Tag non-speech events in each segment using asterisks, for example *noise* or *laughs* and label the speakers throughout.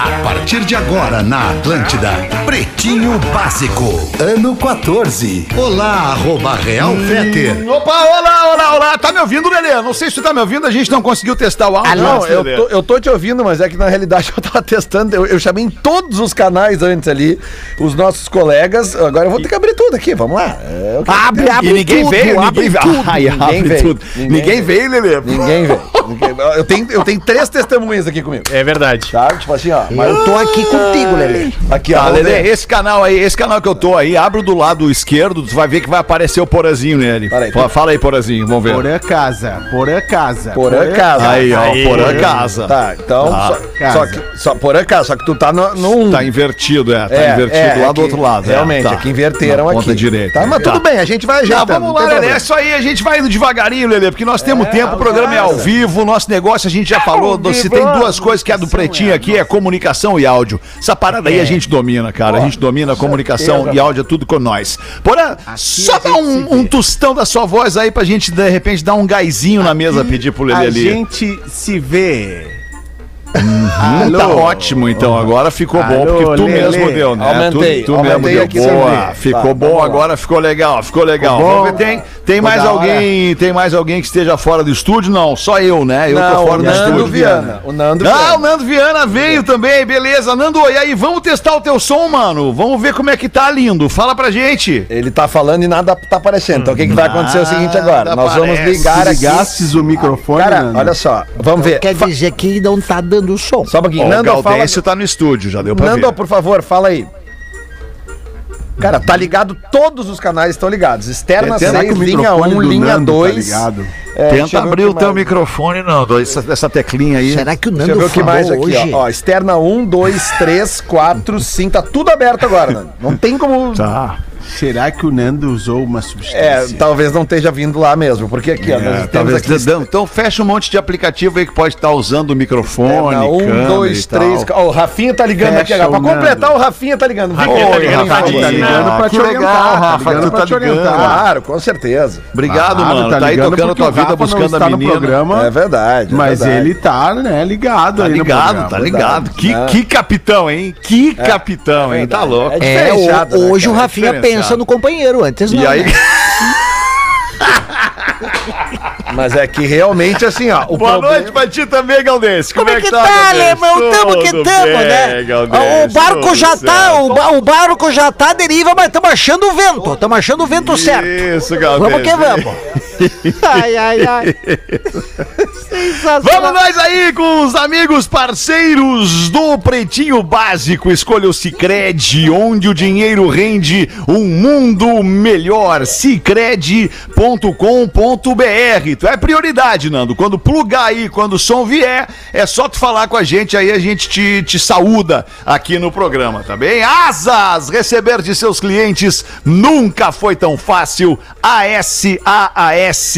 Speaker 1: A partir de agora na Atlântida, Pretinho Básico, ano 14. Olá, arroba Real Feter.
Speaker 2: Opa, olá, olá, olá. Tá me ouvindo, Lelê? Não sei se tu tá me ouvindo, a gente não conseguiu testar o áudio.
Speaker 3: Ah, não, eu tô, eu tô te ouvindo, mas é que na realidade *laughs* eu tava testando. Eu, eu chamei em todos os canais antes ali, os nossos colegas. Agora eu vou ter que abrir tudo aqui, vamos lá. É, eu quero-
Speaker 2: Abre, abre, e ninguém
Speaker 3: tudo,
Speaker 2: veio,
Speaker 3: abre
Speaker 2: ninguém
Speaker 3: tudo.
Speaker 2: veio. Ai,
Speaker 3: Ninguém
Speaker 2: abre
Speaker 3: veio.
Speaker 2: tudo.
Speaker 3: Ninguém
Speaker 2: Ninguém veio, Lelê.
Speaker 3: Ninguém veio. *laughs* Eu tenho, eu tenho três testemunhas aqui comigo.
Speaker 4: É verdade.
Speaker 3: Tá? Tipo assim, ó. Mas
Speaker 5: Eu tô aqui contigo, Lelê.
Speaker 3: aqui, ó.
Speaker 2: Tá, Lelê, esse canal aí, esse canal que eu tô aí, abre o do lado esquerdo, tu vai ver que vai aparecer o Porazinho nele.
Speaker 3: Peraí,
Speaker 2: Fa- Fala aí, Porazinho, vamos ver.
Speaker 6: Porã casa, porã casa.
Speaker 3: Porã casa.
Speaker 2: Aí, ó,
Speaker 4: Aí.
Speaker 2: Porã casa.
Speaker 3: Tá, então.
Speaker 2: Tá.
Speaker 3: Só,
Speaker 6: Casa.
Speaker 3: só que. Só por acaso, só que tu tá no, no um.
Speaker 2: Tá invertido, é. Tá
Speaker 3: É,
Speaker 2: invertido
Speaker 3: é,
Speaker 2: lá
Speaker 3: é
Speaker 2: do outro lado. é,
Speaker 3: Realmente,
Speaker 2: tá.
Speaker 3: é que inverteram
Speaker 2: Na
Speaker 3: aqui.
Speaker 2: Ponta direita.
Speaker 3: Tá, mas
Speaker 2: Tá.
Speaker 3: tudo bem, a gente vai
Speaker 2: Tá,
Speaker 3: ajeitando.
Speaker 2: vamos lá,
Speaker 3: tem
Speaker 2: Lelê. É isso aí, a gente vai indo devagarinho, Lelê, porque nós temos tempo, o programa é ao vivo, nosso negócio a gente já falou, do- se tem duas coisas que é do pretinho aqui, é comunicação e áudio. Essa parada aí a gente domina, cara, a gente domina a comunicação e áudio, é tudo com nós. Porém, só dá um, um tostão da sua voz aí pra gente, de repente, dar um gásinho na mesa, pedir pro Lelê
Speaker 6: A gente se vê.
Speaker 2: Hum, tá ótimo, então. Agora ficou bom,
Speaker 6: Alô,
Speaker 2: porque tu
Speaker 6: Lelê.
Speaker 2: mesmo deu, né?
Speaker 3: Aumentei,
Speaker 2: tu, tu
Speaker 3: aumentei
Speaker 2: mesmo deu. Boa, ficou
Speaker 3: Tá,
Speaker 2: bom
Speaker 3: vamos lá.
Speaker 2: agora, ficou legal, ficou legal.
Speaker 6: Ficou
Speaker 2: Vamos
Speaker 6: bom?
Speaker 2: ver, tem, tem mais alguém, tem mais alguém que esteja fora do estúdio? Não, só eu, né? Eu
Speaker 3: Não,
Speaker 2: tô
Speaker 3: o
Speaker 2: fora do
Speaker 3: Nando
Speaker 2: estúdio.
Speaker 3: Viana. O Nando
Speaker 2: Ah,
Speaker 3: Viana.
Speaker 2: o Nando Viana veio também, beleza. Nando, e aí, vamos testar o teu som, mano? Vamos ver como é que tá lindo. Fala pra gente.
Speaker 3: Ele tá falando e nada tá aparecendo. Então o que, que vai acontecer é o seguinte agora. Nós vamos ligar aqui.
Speaker 6: Ligastes o microfone,
Speaker 3: Cara,
Speaker 6: Nando?
Speaker 3: olha só. Vamos ver.
Speaker 5: Quer dizer que não tá dando som.
Speaker 3: Só um pouquinho.
Speaker 2: Ó, o
Speaker 3: Nando, fala.
Speaker 2: Tá no estúdio, já deu pra
Speaker 3: Nando,
Speaker 2: ver.
Speaker 3: por favor, fala aí. Cara, tá ligado, todos os canais estão ligados. Externa
Speaker 2: Será
Speaker 3: 6,
Speaker 6: que o
Speaker 3: linha
Speaker 6: microfone
Speaker 3: 1,
Speaker 6: do
Speaker 3: linha
Speaker 6: Nando tá
Speaker 3: 2.
Speaker 6: ligado?
Speaker 3: É, deixa
Speaker 2: Tenta
Speaker 3: eu
Speaker 2: abrir o teu
Speaker 3: mais.
Speaker 2: microfone, Nando, essa, essa teclinha aí.
Speaker 5: Será que o
Speaker 3: Deixa eu
Speaker 5: Nando
Speaker 3: ver o que mais aqui,
Speaker 5: hoje?
Speaker 3: ó. ó. Externa 1, 2, 3, 4, 5. Tá tudo aberto agora, Nando. Não tem como.
Speaker 2: Tá.
Speaker 6: Será que o Nando usou uma
Speaker 3: É,
Speaker 6: substância?
Speaker 3: talvez não esteja vindo lá mesmo. Porque aqui, ó. Nós
Speaker 2: É,
Speaker 3: temos
Speaker 2: talvez
Speaker 3: aqui.
Speaker 2: dedão. Então fecha um monte de aplicativo aí que pode estar usando o microfone,
Speaker 3: Externa 1,
Speaker 2: câmera
Speaker 3: 2,
Speaker 2: e tal.
Speaker 3: 3. Ó, o Rafinha tá ligando
Speaker 6: Fecha
Speaker 3: aqui agora. Pra completar, o Rafinha tá ligando.
Speaker 4: Rafinha tá
Speaker 3: Oi,
Speaker 4: ligando
Speaker 3: Rafa,
Speaker 4: pra
Speaker 3: tá
Speaker 4: te-
Speaker 3: ligando.
Speaker 6: ligando pra
Speaker 2: que
Speaker 6: te
Speaker 2: legal,
Speaker 6: orientar,
Speaker 2: Rafa,
Speaker 6: tá ligando pra
Speaker 2: tá
Speaker 6: te orientar.
Speaker 3: Claro, com certeza.
Speaker 2: Obrigado,
Speaker 6: Claro,
Speaker 2: mano.
Speaker 6: tá
Speaker 2: Tá, aí
Speaker 6: ligando
Speaker 2: tocando tua vida, buscando a menina.
Speaker 6: programa.
Speaker 3: É verdade. é
Speaker 6: Mas
Speaker 3: verdade.
Speaker 6: ele tá, né, ligado
Speaker 2: Tá ligado, tá ligado. Que,
Speaker 3: É.
Speaker 2: que capitão, hein? Que capitão, hein? Tá louco.
Speaker 3: É
Speaker 5: É,
Speaker 3: diferenciado,
Speaker 5: o-
Speaker 3: né,
Speaker 5: hoje o? Rafinha
Speaker 2: diferenciado.
Speaker 5: Pensa no companheiro, antes não.
Speaker 2: E aí,
Speaker 5: né? *laughs*
Speaker 3: Mas é que realmente, assim, ó. O
Speaker 2: boa
Speaker 3: problema-
Speaker 2: noite pra ti também, Galdense.
Speaker 5: Como é que tá, alemão? Tamo que tamo, né? O barco já tá, o, ba- o barco já tá à deriva, mas estamos achando o vento. Estamos achando o vento certo.
Speaker 2: Isso, Galdense.
Speaker 5: Vamos que vamos. *laughs* Ai, ai, ai. *laughs*
Speaker 2: Vamos nós aí com os amigos parceiros do Pretinho Básico. Escolha o Cicred, onde o dinheiro rende um mundo melhor. Cicred.com.br. Tu é prioridade, Nando. Quando plugar aí, quando o som vier, é só tu falar com a gente aí, a gente te, te saúda aqui no programa, tá bem? Asas! Receber de seus clientes nunca foi tão fácil. ASAAS.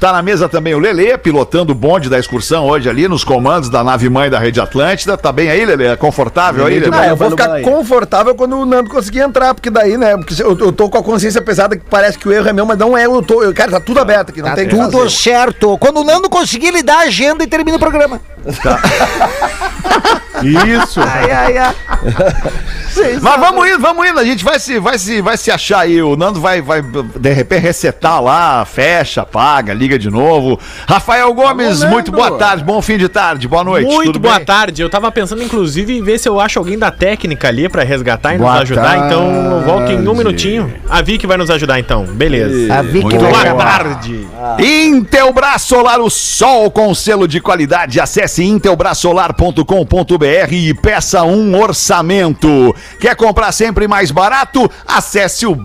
Speaker 2: Tá na mesa também o Lelê, pilotando o bonde da excursão hoje ali nos comandos da nave mãe da Rede Atlântida. Tá bem aí, Lelê? É confortável aí, Lelê?
Speaker 3: Ah, eu vou ficar confortável quando o Nando conseguir entrar, porque daí, né? Porque eu, eu tô com a consciência pesada que parece que o erro é meu, mas não é, eu tô. Eu, cara, tá tudo aberto aqui, não tem o que
Speaker 5: Tudo
Speaker 3: fazer.
Speaker 5: certo. Quando o Nando conseguir, ele dá a agenda e termina o programa. *laughs*
Speaker 6: Isso.
Speaker 5: Ai, ai, ai. *laughs*
Speaker 2: Mas vamos indo, vamos indo. A gente vai se, vai se, vai se achar aí. O Nando vai, vai, de repente, resetar lá, fecha, apaga, liga de novo. Rafael Gomes, muito boa tarde, bom fim de tarde, boa noite.
Speaker 4: Muito
Speaker 2: tudo
Speaker 4: boa
Speaker 2: bem?
Speaker 4: tarde. Eu tava pensando, inclusive, em ver se eu acho alguém da técnica ali pra resgatar e
Speaker 6: Boa
Speaker 4: nos ajudar. Então, eu volto em um
Speaker 6: tarde.
Speaker 4: minutinho. A Vicky vai nos ajudar, então. Beleza.
Speaker 5: A Vicky
Speaker 2: Muito boa.
Speaker 4: Tarde.
Speaker 2: Intelbras Solar, o sol com selo de qualidade. Acesse intelbrasolar.com.br e peça um orçamento. Quer comprar sempre mais barato? Acesse o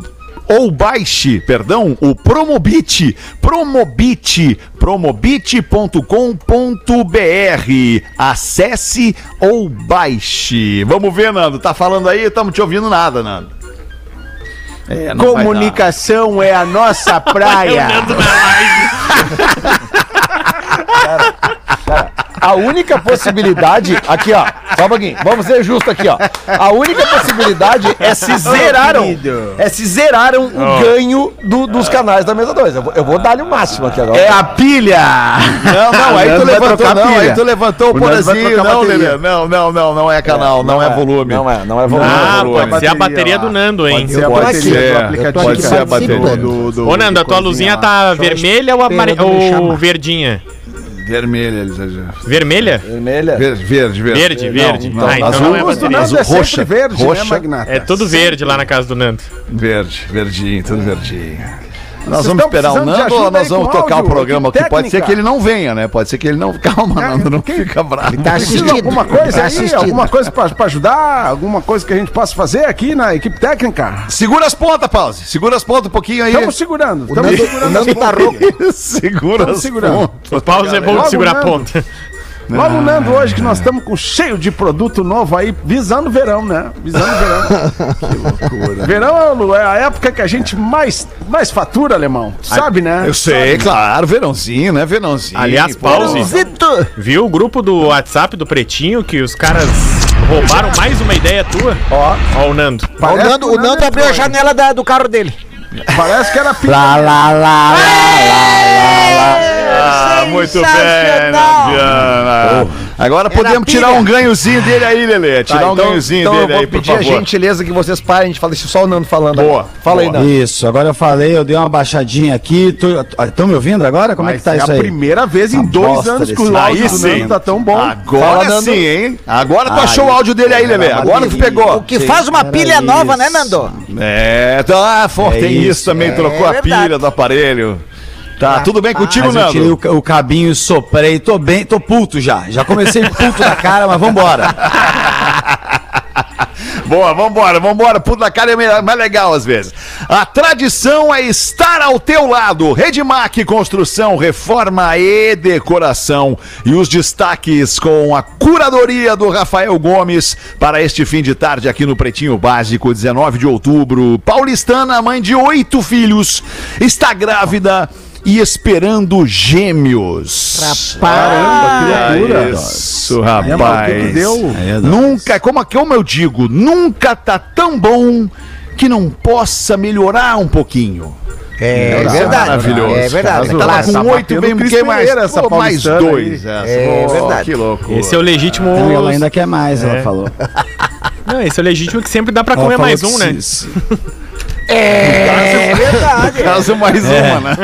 Speaker 2: ou baixe, perdão, o Promobit, Promobit, promobit.com.br. Acesse ou baixe. Vamos ver, Nando, tá falando aí? Estamos te ouvindo nada, Nando. É.
Speaker 6: Comunicação é a nossa praia.
Speaker 3: A única possibilidade, aqui ó, só um pouquinho, vamos ser justo aqui ó. A única possibilidade é se zeraram, é se zeraram o ganho do- dos canais da mesa 2. Eu vou, eu vou dar-lhe o máximo aqui agora.
Speaker 2: É a pilha! Não, não, aí tu levantou, não,
Speaker 6: pilha.
Speaker 2: aí tu levantou o porazinho, não. Lelê. Não, não, não, não é canal, não, é, volume.
Speaker 3: Não é, não é volume.
Speaker 4: Ah,
Speaker 2: Não,
Speaker 4: pode ser a
Speaker 6: bateria
Speaker 4: do Nando, hein?
Speaker 6: Pode ser a bateria do
Speaker 2: é,
Speaker 6: aplicativo.
Speaker 2: pode ser a bateria.
Speaker 6: Do,
Speaker 4: Ô, Nando, a tua luzinha tá vermelha ou, verdinha?
Speaker 2: Vermelha, eles
Speaker 4: Vermelha?
Speaker 3: Vermelha.
Speaker 2: Verde, verde, verde.
Speaker 4: Verde, verde.
Speaker 2: Não,
Speaker 4: ah, então
Speaker 2: azul,
Speaker 4: não é bateria.
Speaker 6: Nando é sempre
Speaker 2: roxa,
Speaker 6: verde,
Speaker 2: roxa.
Speaker 6: né, Magnata?
Speaker 4: É tudo verde lá na casa do Nando.
Speaker 2: Verde, verdinho, tudo verdinho. Nós
Speaker 6: Vocês
Speaker 2: vamos esperar o Nando ou nós vamos tocar o
Speaker 6: áudio,
Speaker 2: programa
Speaker 6: equipe
Speaker 2: aqui? Pode ser que ele não venha, né? Pode ser que ele não. *laughs* Calma, Nando, não fica bravo.
Speaker 5: Tá
Speaker 6: Precisa
Speaker 5: assistindo.
Speaker 6: alguma coisa
Speaker 5: tá
Speaker 6: aí?
Speaker 5: assistindo.
Speaker 6: Alguma coisa pra, pra ajudar? Alguma coisa que a gente possa fazer aqui na equipe técnica?
Speaker 2: Segura as pontas, Pause. Segura as pontas um pouquinho aí.
Speaker 6: Estamos segurando.
Speaker 5: O
Speaker 6: Estamos
Speaker 5: Nando, o
Speaker 6: segurando.
Speaker 5: Nando tá rouco. *laughs*
Speaker 2: Segura
Speaker 6: Estamos
Speaker 2: as
Speaker 6: segurando.
Speaker 2: pontas.
Speaker 4: O pause é bom de segurar a ponta.
Speaker 6: Logo, Nando, hoje que nós estamos com cheio de produto novo aí, visando o verão, né? Visando o verão. *laughs* que loucura. Verão Lu, é a época que a gente mais, mais fatura, alemão. Tu Sabe, né?
Speaker 2: Eu sei, claro, verãozinho, né? Verãozinho.
Speaker 4: Aliás, pause. Viu o grupo do WhatsApp do Pretinho que os caras roubaram mais uma ideia tua?
Speaker 6: Ó,
Speaker 4: Ó, o Nando.
Speaker 5: O Nando, o Nando abriu a janela da- do carro dele.
Speaker 6: Parece que era pi-
Speaker 5: Lá, lá, lá,
Speaker 2: Ah, muito bem,
Speaker 5: Sensacional.
Speaker 2: Nadiana. Agora podemos
Speaker 5: pilha.
Speaker 2: tirar um ganhozinho dele aí, Lelê. Tirar
Speaker 3: Tá,
Speaker 2: um ganhozinho
Speaker 3: então
Speaker 2: dele
Speaker 3: eu vou
Speaker 2: aí, por
Speaker 3: pedir a
Speaker 2: favor.
Speaker 3: gentileza que vocês parem, a gente fala, deixa só o Nando falando.
Speaker 2: Boa,
Speaker 3: agora. Fala aí,
Speaker 2: boa.
Speaker 3: Nando.
Speaker 7: Isso, agora eu falei, eu dei uma baixadinha aqui. Estão me ouvindo agora? Como é que tá
Speaker 6: é
Speaker 7: isso
Speaker 6: a
Speaker 7: aí?
Speaker 6: primeira vez em
Speaker 7: Uma
Speaker 6: dois
Speaker 7: bosta
Speaker 6: anos que o áudio
Speaker 2: Aí
Speaker 6: do
Speaker 2: sim.
Speaker 6: Nando tá tão bom.
Speaker 2: Agora
Speaker 3: Fala, Nando.
Speaker 2: sim, hein? Agora tu achou o
Speaker 7: isso.
Speaker 2: áudio dele aí, Lelê.
Speaker 7: Era
Speaker 2: Agora tu pegou.
Speaker 5: O que faz uma
Speaker 7: era
Speaker 5: pilha nova, né,
Speaker 7: isso.
Speaker 5: Nando?
Speaker 2: É, tá, for,
Speaker 7: É
Speaker 2: tem isso,
Speaker 7: isso,
Speaker 2: também,
Speaker 5: é
Speaker 2: trocou a
Speaker 5: verdade.
Speaker 2: pilha do aparelho. Tá, tudo bem contigo,
Speaker 7: Mas eu tirei
Speaker 2: Nando?
Speaker 7: o, o cabinho e soprei, tô bem, tô puto já. Já comecei puto da cara, mas vambora. *laughs*
Speaker 2: Boa, vambora, vambora. Puta cara é mais legal às vezes. A tradição é estar ao teu lado. Redmac Construção, Reforma e Decoração. E os destaques com a curadoria do Rafael Gomes para este fim de tarde aqui no Pretinho Básico, 19 de outubro. Paulistana, mãe de oito filhos, está grávida. E esperando gêmeos.
Speaker 6: Caramba, que loucura.
Speaker 2: Isso,
Speaker 6: É,
Speaker 2: rapaz.
Speaker 6: deu?
Speaker 2: Nunca, como, como eu digo, nunca tá tão bom que não possa melhorar um pouquinho.
Speaker 5: É,
Speaker 2: Isso é
Speaker 5: verdade.
Speaker 2: maravilhoso.
Speaker 5: É verdade.
Speaker 6: Caso-
Speaker 2: Tava
Speaker 5: Clássico.
Speaker 2: com
Speaker 6: tá
Speaker 2: oito,
Speaker 6: batendo
Speaker 2: bem,
Speaker 6: Cris
Speaker 2: que mais?
Speaker 6: Essa
Speaker 2: Pô, mais dois.
Speaker 5: É
Speaker 2: Pô,
Speaker 5: verdade.
Speaker 2: Que loucura.
Speaker 4: Esse é o legítimo.
Speaker 7: Ela ainda quer mais, ela falou.
Speaker 4: Não, esse é o legítimo que sempre dá pra
Speaker 7: Ela
Speaker 4: comer mais um, né?
Speaker 7: se-
Speaker 5: É verdade. *laughs*
Speaker 2: Caso mais uma, né?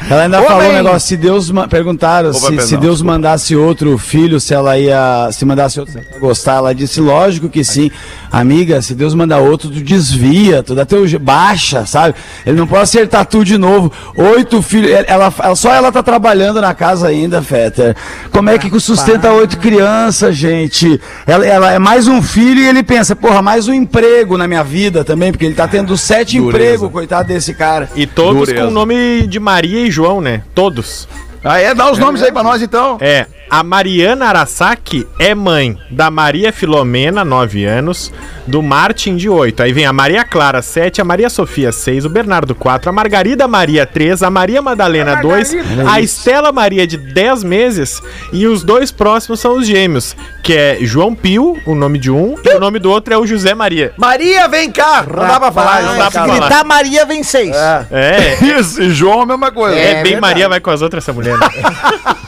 Speaker 2: *laughs*
Speaker 7: Ela ainda
Speaker 2: Ô,
Speaker 7: falou um negócio, se Deus. ma- Perguntaram se, se Deus mandasse outro filho, se ela ia. Se mandasse outro, se gostar. Ela disse, lógico que sim. Amiga, se Deus mandar outro, tu desvia, tu dá teu. Baixa, sabe? Ele não pode acertar tudo de novo. Oito filhos. Ela, ela- só ela tá trabalhando na casa ainda, Fetter. Como é que sustenta oito crianças, gente? Ela, ela é mais um filho e ele pensa, porra, mais um emprego na minha vida também, porque ele tá tendo sete empregos, coitado desse cara.
Speaker 4: E todos
Speaker 2: Dureza.
Speaker 4: com o nome de Maria e João, né? Todos.
Speaker 2: Ah, é? Dá os nomes aí pra nós, então.
Speaker 4: É, a Mariana Arasaki é mãe da Maria Filomena, 9 anos, do Martin, de 8. Aí vem a Maria Clara, 7, a Maria Sofia, 6, o Bernardo, 4, a Margarida Maria, 3, a Maria Madalena, 2, a Estela Maria, de 10 meses, e os dois próximos são os gêmeos, que é João Pio, o nome de um, e o nome do outro é o José Maria.
Speaker 3: Maria, vem cá! Não dá pra falar,
Speaker 4: não dá pra falar.
Speaker 5: Gritar Maria vem seis.
Speaker 4: É, *laughs*
Speaker 2: Isso, e João, a mesma coisa.
Speaker 4: é,
Speaker 5: É
Speaker 4: bem
Speaker 5: verdade.
Speaker 4: Maria vai com as outras, essa mulher. né? *laughs*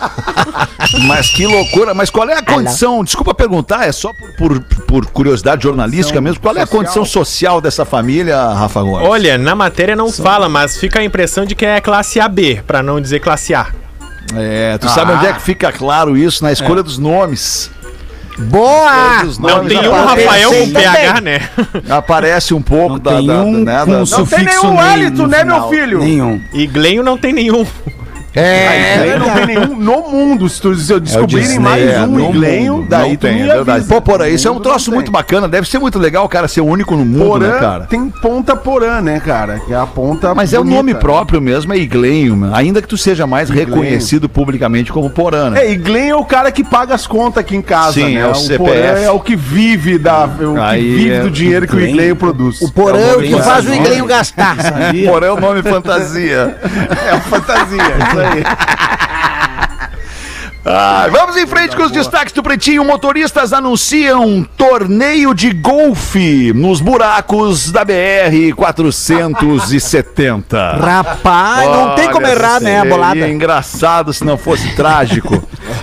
Speaker 2: Mas que loucura. Mas qual é a condição? Desculpa perguntar, é só por, por, por curiosidade jornalística mesmo. Qual é a condição social dessa família, Rafa Gomes?
Speaker 4: Olha, na matéria não fala, mas fica a impressão de que é classe AB, pra não dizer classe A.
Speaker 2: É, tu sabe onde é que fica claro isso? Na escolha dos nomes.
Speaker 5: Boa!
Speaker 4: Não tem um Rafael com. PH, né? *laughs*
Speaker 2: Aparece um pouco
Speaker 7: Não
Speaker 2: da,
Speaker 7: tem
Speaker 2: da-
Speaker 7: um
Speaker 2: né,
Speaker 7: com
Speaker 2: da-
Speaker 7: sufixo
Speaker 6: nenhum
Speaker 7: nem
Speaker 6: hálito, né, meu filho?
Speaker 7: Nenhum.
Speaker 4: E Glenn não tem nenhum.
Speaker 5: É,
Speaker 6: não tem nenhum no mundo. Se tu se eu descobrirem
Speaker 7: Disney,
Speaker 6: mais
Speaker 2: É,
Speaker 6: um
Speaker 2: no
Speaker 6: Iglenho,
Speaker 2: mundo,
Speaker 6: daí
Speaker 2: não
Speaker 6: tu
Speaker 2: tem,
Speaker 6: me
Speaker 2: é verdade.
Speaker 6: avisa.
Speaker 2: Pô, porra, isso é um troço muito
Speaker 6: tem.
Speaker 2: bacana. Deve ser muito legal o cara ser o único no mundo,
Speaker 6: Porã
Speaker 2: né, cara?
Speaker 6: tem ponta porã, né, cara? Que é a ponta
Speaker 2: Mas é o
Speaker 6: bonita.
Speaker 2: nome próprio mesmo, é Iglenho, mano. ainda que tu seja mais
Speaker 6: Iglenho.
Speaker 2: reconhecido publicamente como Porã, né?
Speaker 6: É, Iglenho é o cara que paga as contas aqui em casa,
Speaker 2: Sim,
Speaker 6: né?
Speaker 2: é o
Speaker 6: o
Speaker 2: CPF.
Speaker 6: Porã é o que vive da, o que
Speaker 2: Aí
Speaker 6: vive
Speaker 2: é
Speaker 6: do dinheiro que o
Speaker 7: Iglenho.
Speaker 6: Produz.
Speaker 5: o porão que faz o Iglenho gastar.
Speaker 2: Porã é o nome fantasia.
Speaker 6: É a fantasia. isso *laughs*
Speaker 2: aí. Ah, vamos em frente com os destaques do Pretinho. Motoristas anunciam torneio de golfe nos buracos da BR 470.
Speaker 5: Rapaz, não tem como errar, né, a
Speaker 2: seria
Speaker 5: bolada.
Speaker 2: engraçado se não fosse trágico.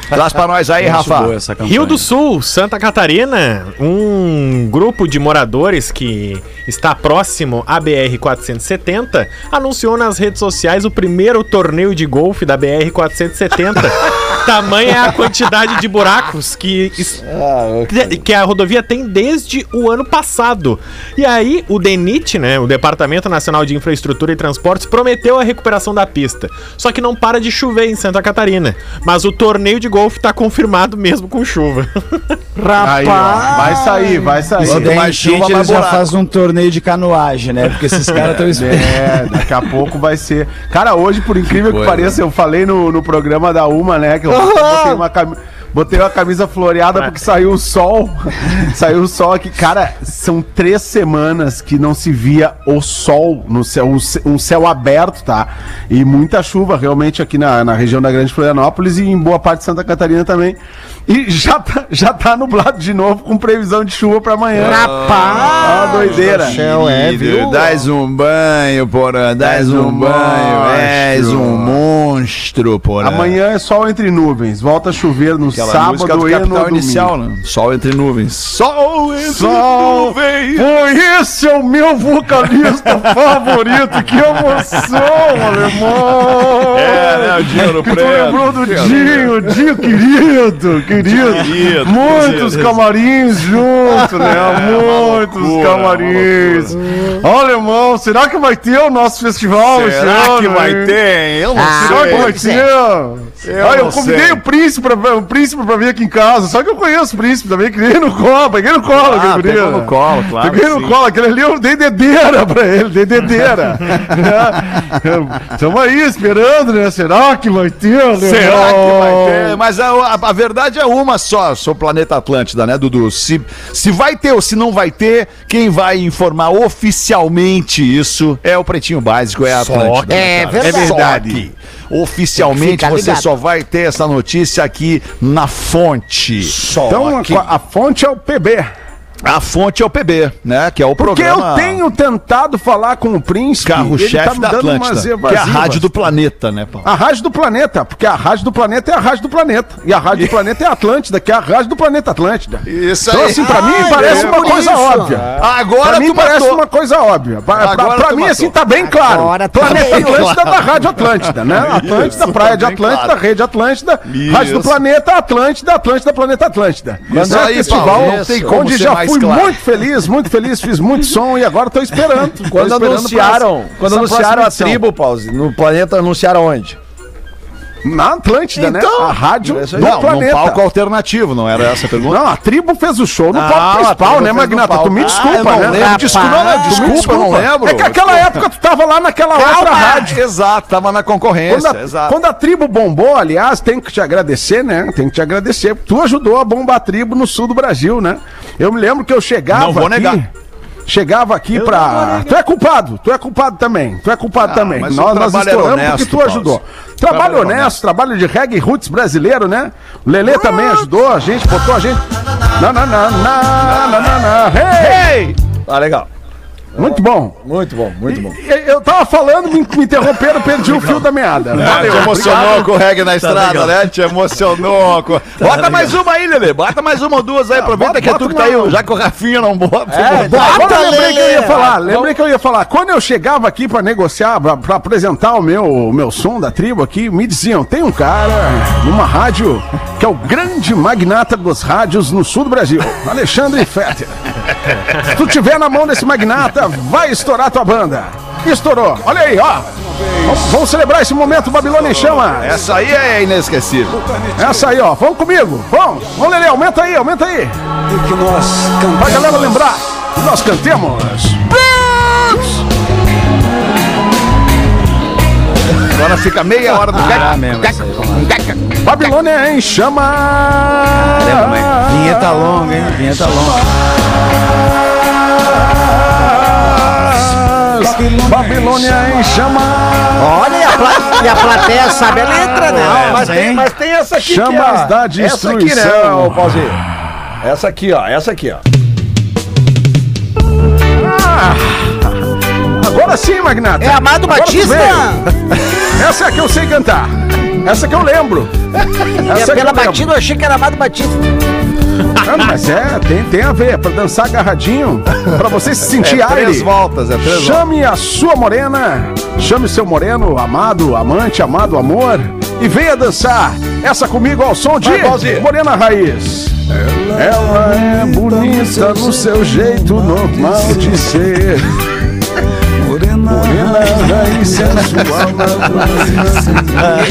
Speaker 2: Traz pra nós aí, Rafa.
Speaker 4: Rio do Sul, Santa Catarina, um grupo de moradores que está próximo à BR-470 anunciou nas redes sociais o primeiro torneio de golfe da BR-470. *laughs* Tamanha é a quantidade de buracos que, que- que a rodovia tem desde o ano passado. E aí, o DENIT, né, o Departamento Nacional de Infraestrutura e Transportes, prometeu a recuperação da pista. Só que não para de chover em Santa Catarina. Mas o torneio de golfe está confirmado mesmo com chuva. *laughs*
Speaker 6: Aí, ó, vai sair, vai sair.
Speaker 7: Se tem
Speaker 2: mais chuva, mais
Speaker 7: eles já fazem um torneio de canoagem, né? Porque esses caras estão esperando.
Speaker 6: É, daqui a pouco vai ser. Cara, hoje, por incrível que
Speaker 2: coisa.
Speaker 6: pareça, eu falei no, no programa da Uma, né? Que eu botei uma, cami- botei uma camisa floreada porque saiu o sol. *laughs* saiu o sol aqui. Cara, são três semanas que não se via o sol no céu, um céu aberto, tá? E muita chuva realmente aqui na, na região da Grande Florianópolis e em boa parte de Santa Catarina também. E já tá, já tá nublado de novo com previsão de chuva pra amanhã.
Speaker 5: Rapaz!
Speaker 6: Ah, doideira.
Speaker 5: céu, é, viu?
Speaker 2: Dás um banho, porra. Dás um banho. És um monstro, porra.
Speaker 6: Amanhã é sol entre nuvens, volta a chover no
Speaker 2: Aquela
Speaker 6: sábado
Speaker 2: do
Speaker 6: e no
Speaker 2: Capital
Speaker 6: domingo.
Speaker 2: Inicial, né? Sol entre nuvens. Sol entre
Speaker 6: Sol,
Speaker 2: nuvens.
Speaker 6: Pô, esse é o meu vocalista *laughs* favorito, que emoção, alemão!
Speaker 2: É, né, o Dinho no
Speaker 6: tu
Speaker 2: preto.
Speaker 6: lembrou do Dinho, Dinho querido, querido.
Speaker 2: Querido,
Speaker 6: Muitos
Speaker 2: querido.
Speaker 6: camarins junto, né? *laughs* Muitos
Speaker 2: loucura,
Speaker 6: camarins. Ó, alemão, será que vai ter o nosso festival esse
Speaker 2: Será
Speaker 6: ano,
Speaker 2: que vai
Speaker 6: hein?
Speaker 2: ter? Eu não
Speaker 5: Ah,
Speaker 6: Será que
Speaker 2: sei.
Speaker 6: vai ter? Ah, eu convidei
Speaker 2: sei.
Speaker 6: o príncipe, pra, o príncipe pra vir aqui em casa. Só que eu conheço o príncipe também. Peguei no colo, peguei no colo.
Speaker 2: Ah,
Speaker 6: aquele
Speaker 2: pegou no
Speaker 6: né?
Speaker 2: colo, claro
Speaker 6: Peguei no
Speaker 2: sim.
Speaker 6: colo. Aquele ali eu dei dedeira pra ele, dei dedeira. Estamos *laughs* aí esperando, né? Será que vai ter? né?
Speaker 2: Será que vai ter? Mas a, a- a verdade é uma só, sou Planeta Atlântida, né, Dudu? Se, se vai ter ou se não vai ter, quem vai informar oficialmente isso é o Pretinho Básico, é a Atlântida.
Speaker 5: É
Speaker 2: cara.
Speaker 5: verdade.
Speaker 2: Só que, oficialmente você
Speaker 5: ligado.
Speaker 2: Só vai ter essa notícia aqui na fonte.
Speaker 6: Então a, a fonte é o PB.
Speaker 2: A fonte é o PB, né? Que é o
Speaker 6: Porque
Speaker 2: programa
Speaker 6: eu tenho tentado falar com o príncipe. tá
Speaker 2: carro-chefe
Speaker 6: me
Speaker 2: da
Speaker 6: dando umas
Speaker 2: Atlântida, que é a rádio do planeta, né, Paulo?
Speaker 6: A rádio do planeta, porque a rádio do planeta é a rádio do planeta. E a rádio do planeta é a Atlântida, que é a rádio do planeta Atlântida.
Speaker 2: Isso
Speaker 6: Então, assim, pra mim
Speaker 5: Ai,
Speaker 6: parece
Speaker 5: é
Speaker 6: uma coisa
Speaker 5: isso.
Speaker 6: óbvia.
Speaker 2: Agora
Speaker 6: pra mim
Speaker 2: tu
Speaker 6: parece
Speaker 2: matou.
Speaker 6: uma coisa óbvia. Pra, pra- pra mim,
Speaker 2: matou.
Speaker 6: assim, tá bem claro.
Speaker 5: Agora tá
Speaker 6: Planeta
Speaker 5: bem
Speaker 6: Atlântida da Rádio Atlântida, né? Atlântida,
Speaker 2: Isso,
Speaker 6: Praia de
Speaker 2: bem
Speaker 6: Atlântida,
Speaker 2: claro.
Speaker 6: Rede Atlântida,
Speaker 2: Isso.
Speaker 6: Rádio do Planeta, Atlântida, Atlântida, Planeta Atlântida.
Speaker 2: Isso
Speaker 6: Né?
Speaker 2: aí,
Speaker 6: festival
Speaker 2: Paulo, não tem como
Speaker 6: onde
Speaker 2: ser mais
Speaker 6: fui
Speaker 2: claro.
Speaker 6: muito feliz, muito feliz, fiz muito som e agora tô esperando. Tô
Speaker 3: Quando
Speaker 6: esperando
Speaker 3: anunciaram,
Speaker 6: pra
Speaker 3: quando anunciaram a tribo, Pause, no planeta anunciaram onde?
Speaker 6: Na Atlântida, né? A rádio do
Speaker 2: Então, não,
Speaker 6: planeta.
Speaker 2: num palco alternativo, não era essa a pergunta?
Speaker 6: Não, a tribo fez o show no
Speaker 3: Não,
Speaker 6: palco principal, né, Magnata? Tu me
Speaker 3: Ah,
Speaker 6: desculpa,
Speaker 2: não
Speaker 6: né?
Speaker 2: lembro. Desculpa, não, desculpa, eu não lembro.
Speaker 6: É que aquela época tu tava lá naquela outra rádio.
Speaker 2: Exato, tava na concorrência,
Speaker 6: Quando a,
Speaker 2: exato.
Speaker 6: quando a tribo bombou, aliás, tem que te agradecer, né? Tem que te agradecer. Tu ajudou a bombar a tribo no sul do Brasil, né? Eu me lembro que eu chegava
Speaker 2: Não vou
Speaker 6: aqui.
Speaker 2: negar.
Speaker 6: Chegava aqui pra. Tu é culpado, tu é culpado também. Tu é culpado
Speaker 2: Ah,
Speaker 6: também. Nós, nós estouramos
Speaker 2: honesto,
Speaker 6: porque tu
Speaker 2: Paulo.
Speaker 6: ajudou. Trabalho
Speaker 2: Trabalho
Speaker 6: honesto,
Speaker 2: honesto.
Speaker 6: trabalho de reggae roots brasileiro, né? O Lelê também ajudou a gente, botou a gente. Na, na, na, na, na, na, na. Hey!
Speaker 3: Ah, legal.
Speaker 6: Muito bom.
Speaker 3: Muito bom, muito bom.
Speaker 6: E- Eu tava falando, me, me interromperam, perdi o fio da meada.
Speaker 2: Ah, te emocionou com o reggae na estrada, né? Te emocionou. Com... Bota mais uma aí, Lelê. Bota mais uma ou duas aí. Aproveita
Speaker 6: bota-
Speaker 2: que é tu
Speaker 6: bota
Speaker 2: que tá aí. Já que o Rafinha não bota.
Speaker 6: É,
Speaker 2: bota.
Speaker 6: agora eu lembrei que eu ia falar, lembrei que eu ia falar. Quando eu chegava aqui pra negociar, pra, pra apresentar o meu, o meu som da tribo aqui, me diziam, tem um cara numa rádio que é o grande magnata dos rádios no sul do Brasil, Alexandre Fetter. Se tu tiver na mão desse magnata, vai estourar tua banda. Estourou. Olha aí, ó. Vamos, vamos celebrar esse momento Babilônia em Chama.
Speaker 2: Essa aí é inesquecível.
Speaker 6: Essa aí, ó. Vamos comigo. Vamos. Vamos, Lelê. Aumenta aí, aumenta aí. Pra galera lembrar que nós cantemos.
Speaker 2: Agora fica meia hora do
Speaker 7: Ah, mesmo.
Speaker 6: Babilônia em chama.
Speaker 7: Vinheta longa, hein? Vinheta longa.
Speaker 6: Babilônia em chamas.
Speaker 5: Olha, e a, pla- e a plateia sabe a letra, né?
Speaker 3: Mas tem, mas tem essa aqui
Speaker 6: Chamas
Speaker 3: que é,
Speaker 6: da
Speaker 3: Essa aqui, né,
Speaker 6: destruição.
Speaker 3: ô Pauzinho? Essa aqui, ó. Essa aqui, ó.
Speaker 6: Agora sim, Magnata.
Speaker 5: É Amado
Speaker 6: Agora
Speaker 5: Batista.
Speaker 6: Essa é a que eu sei cantar. Essa que eu lembro.
Speaker 5: É,
Speaker 6: Essa eu
Speaker 5: pela
Speaker 6: lembro.
Speaker 5: batida eu achei que era Amado Batista.
Speaker 6: Ah, mas é, tem, tem a ver. É pra dançar agarradinho. Pra você se sentir
Speaker 3: É
Speaker 6: aire.
Speaker 3: três voltas, é três voltas.
Speaker 6: Chame a sua morena, chame seu moreno, amado, amante, amado, amor, e venha dançar essa comigo ao som de
Speaker 3: Vai.
Speaker 6: Morena Raiz. Ela é bonita no seu jeito normal de ser. Morena Raiz *laughs* sensual.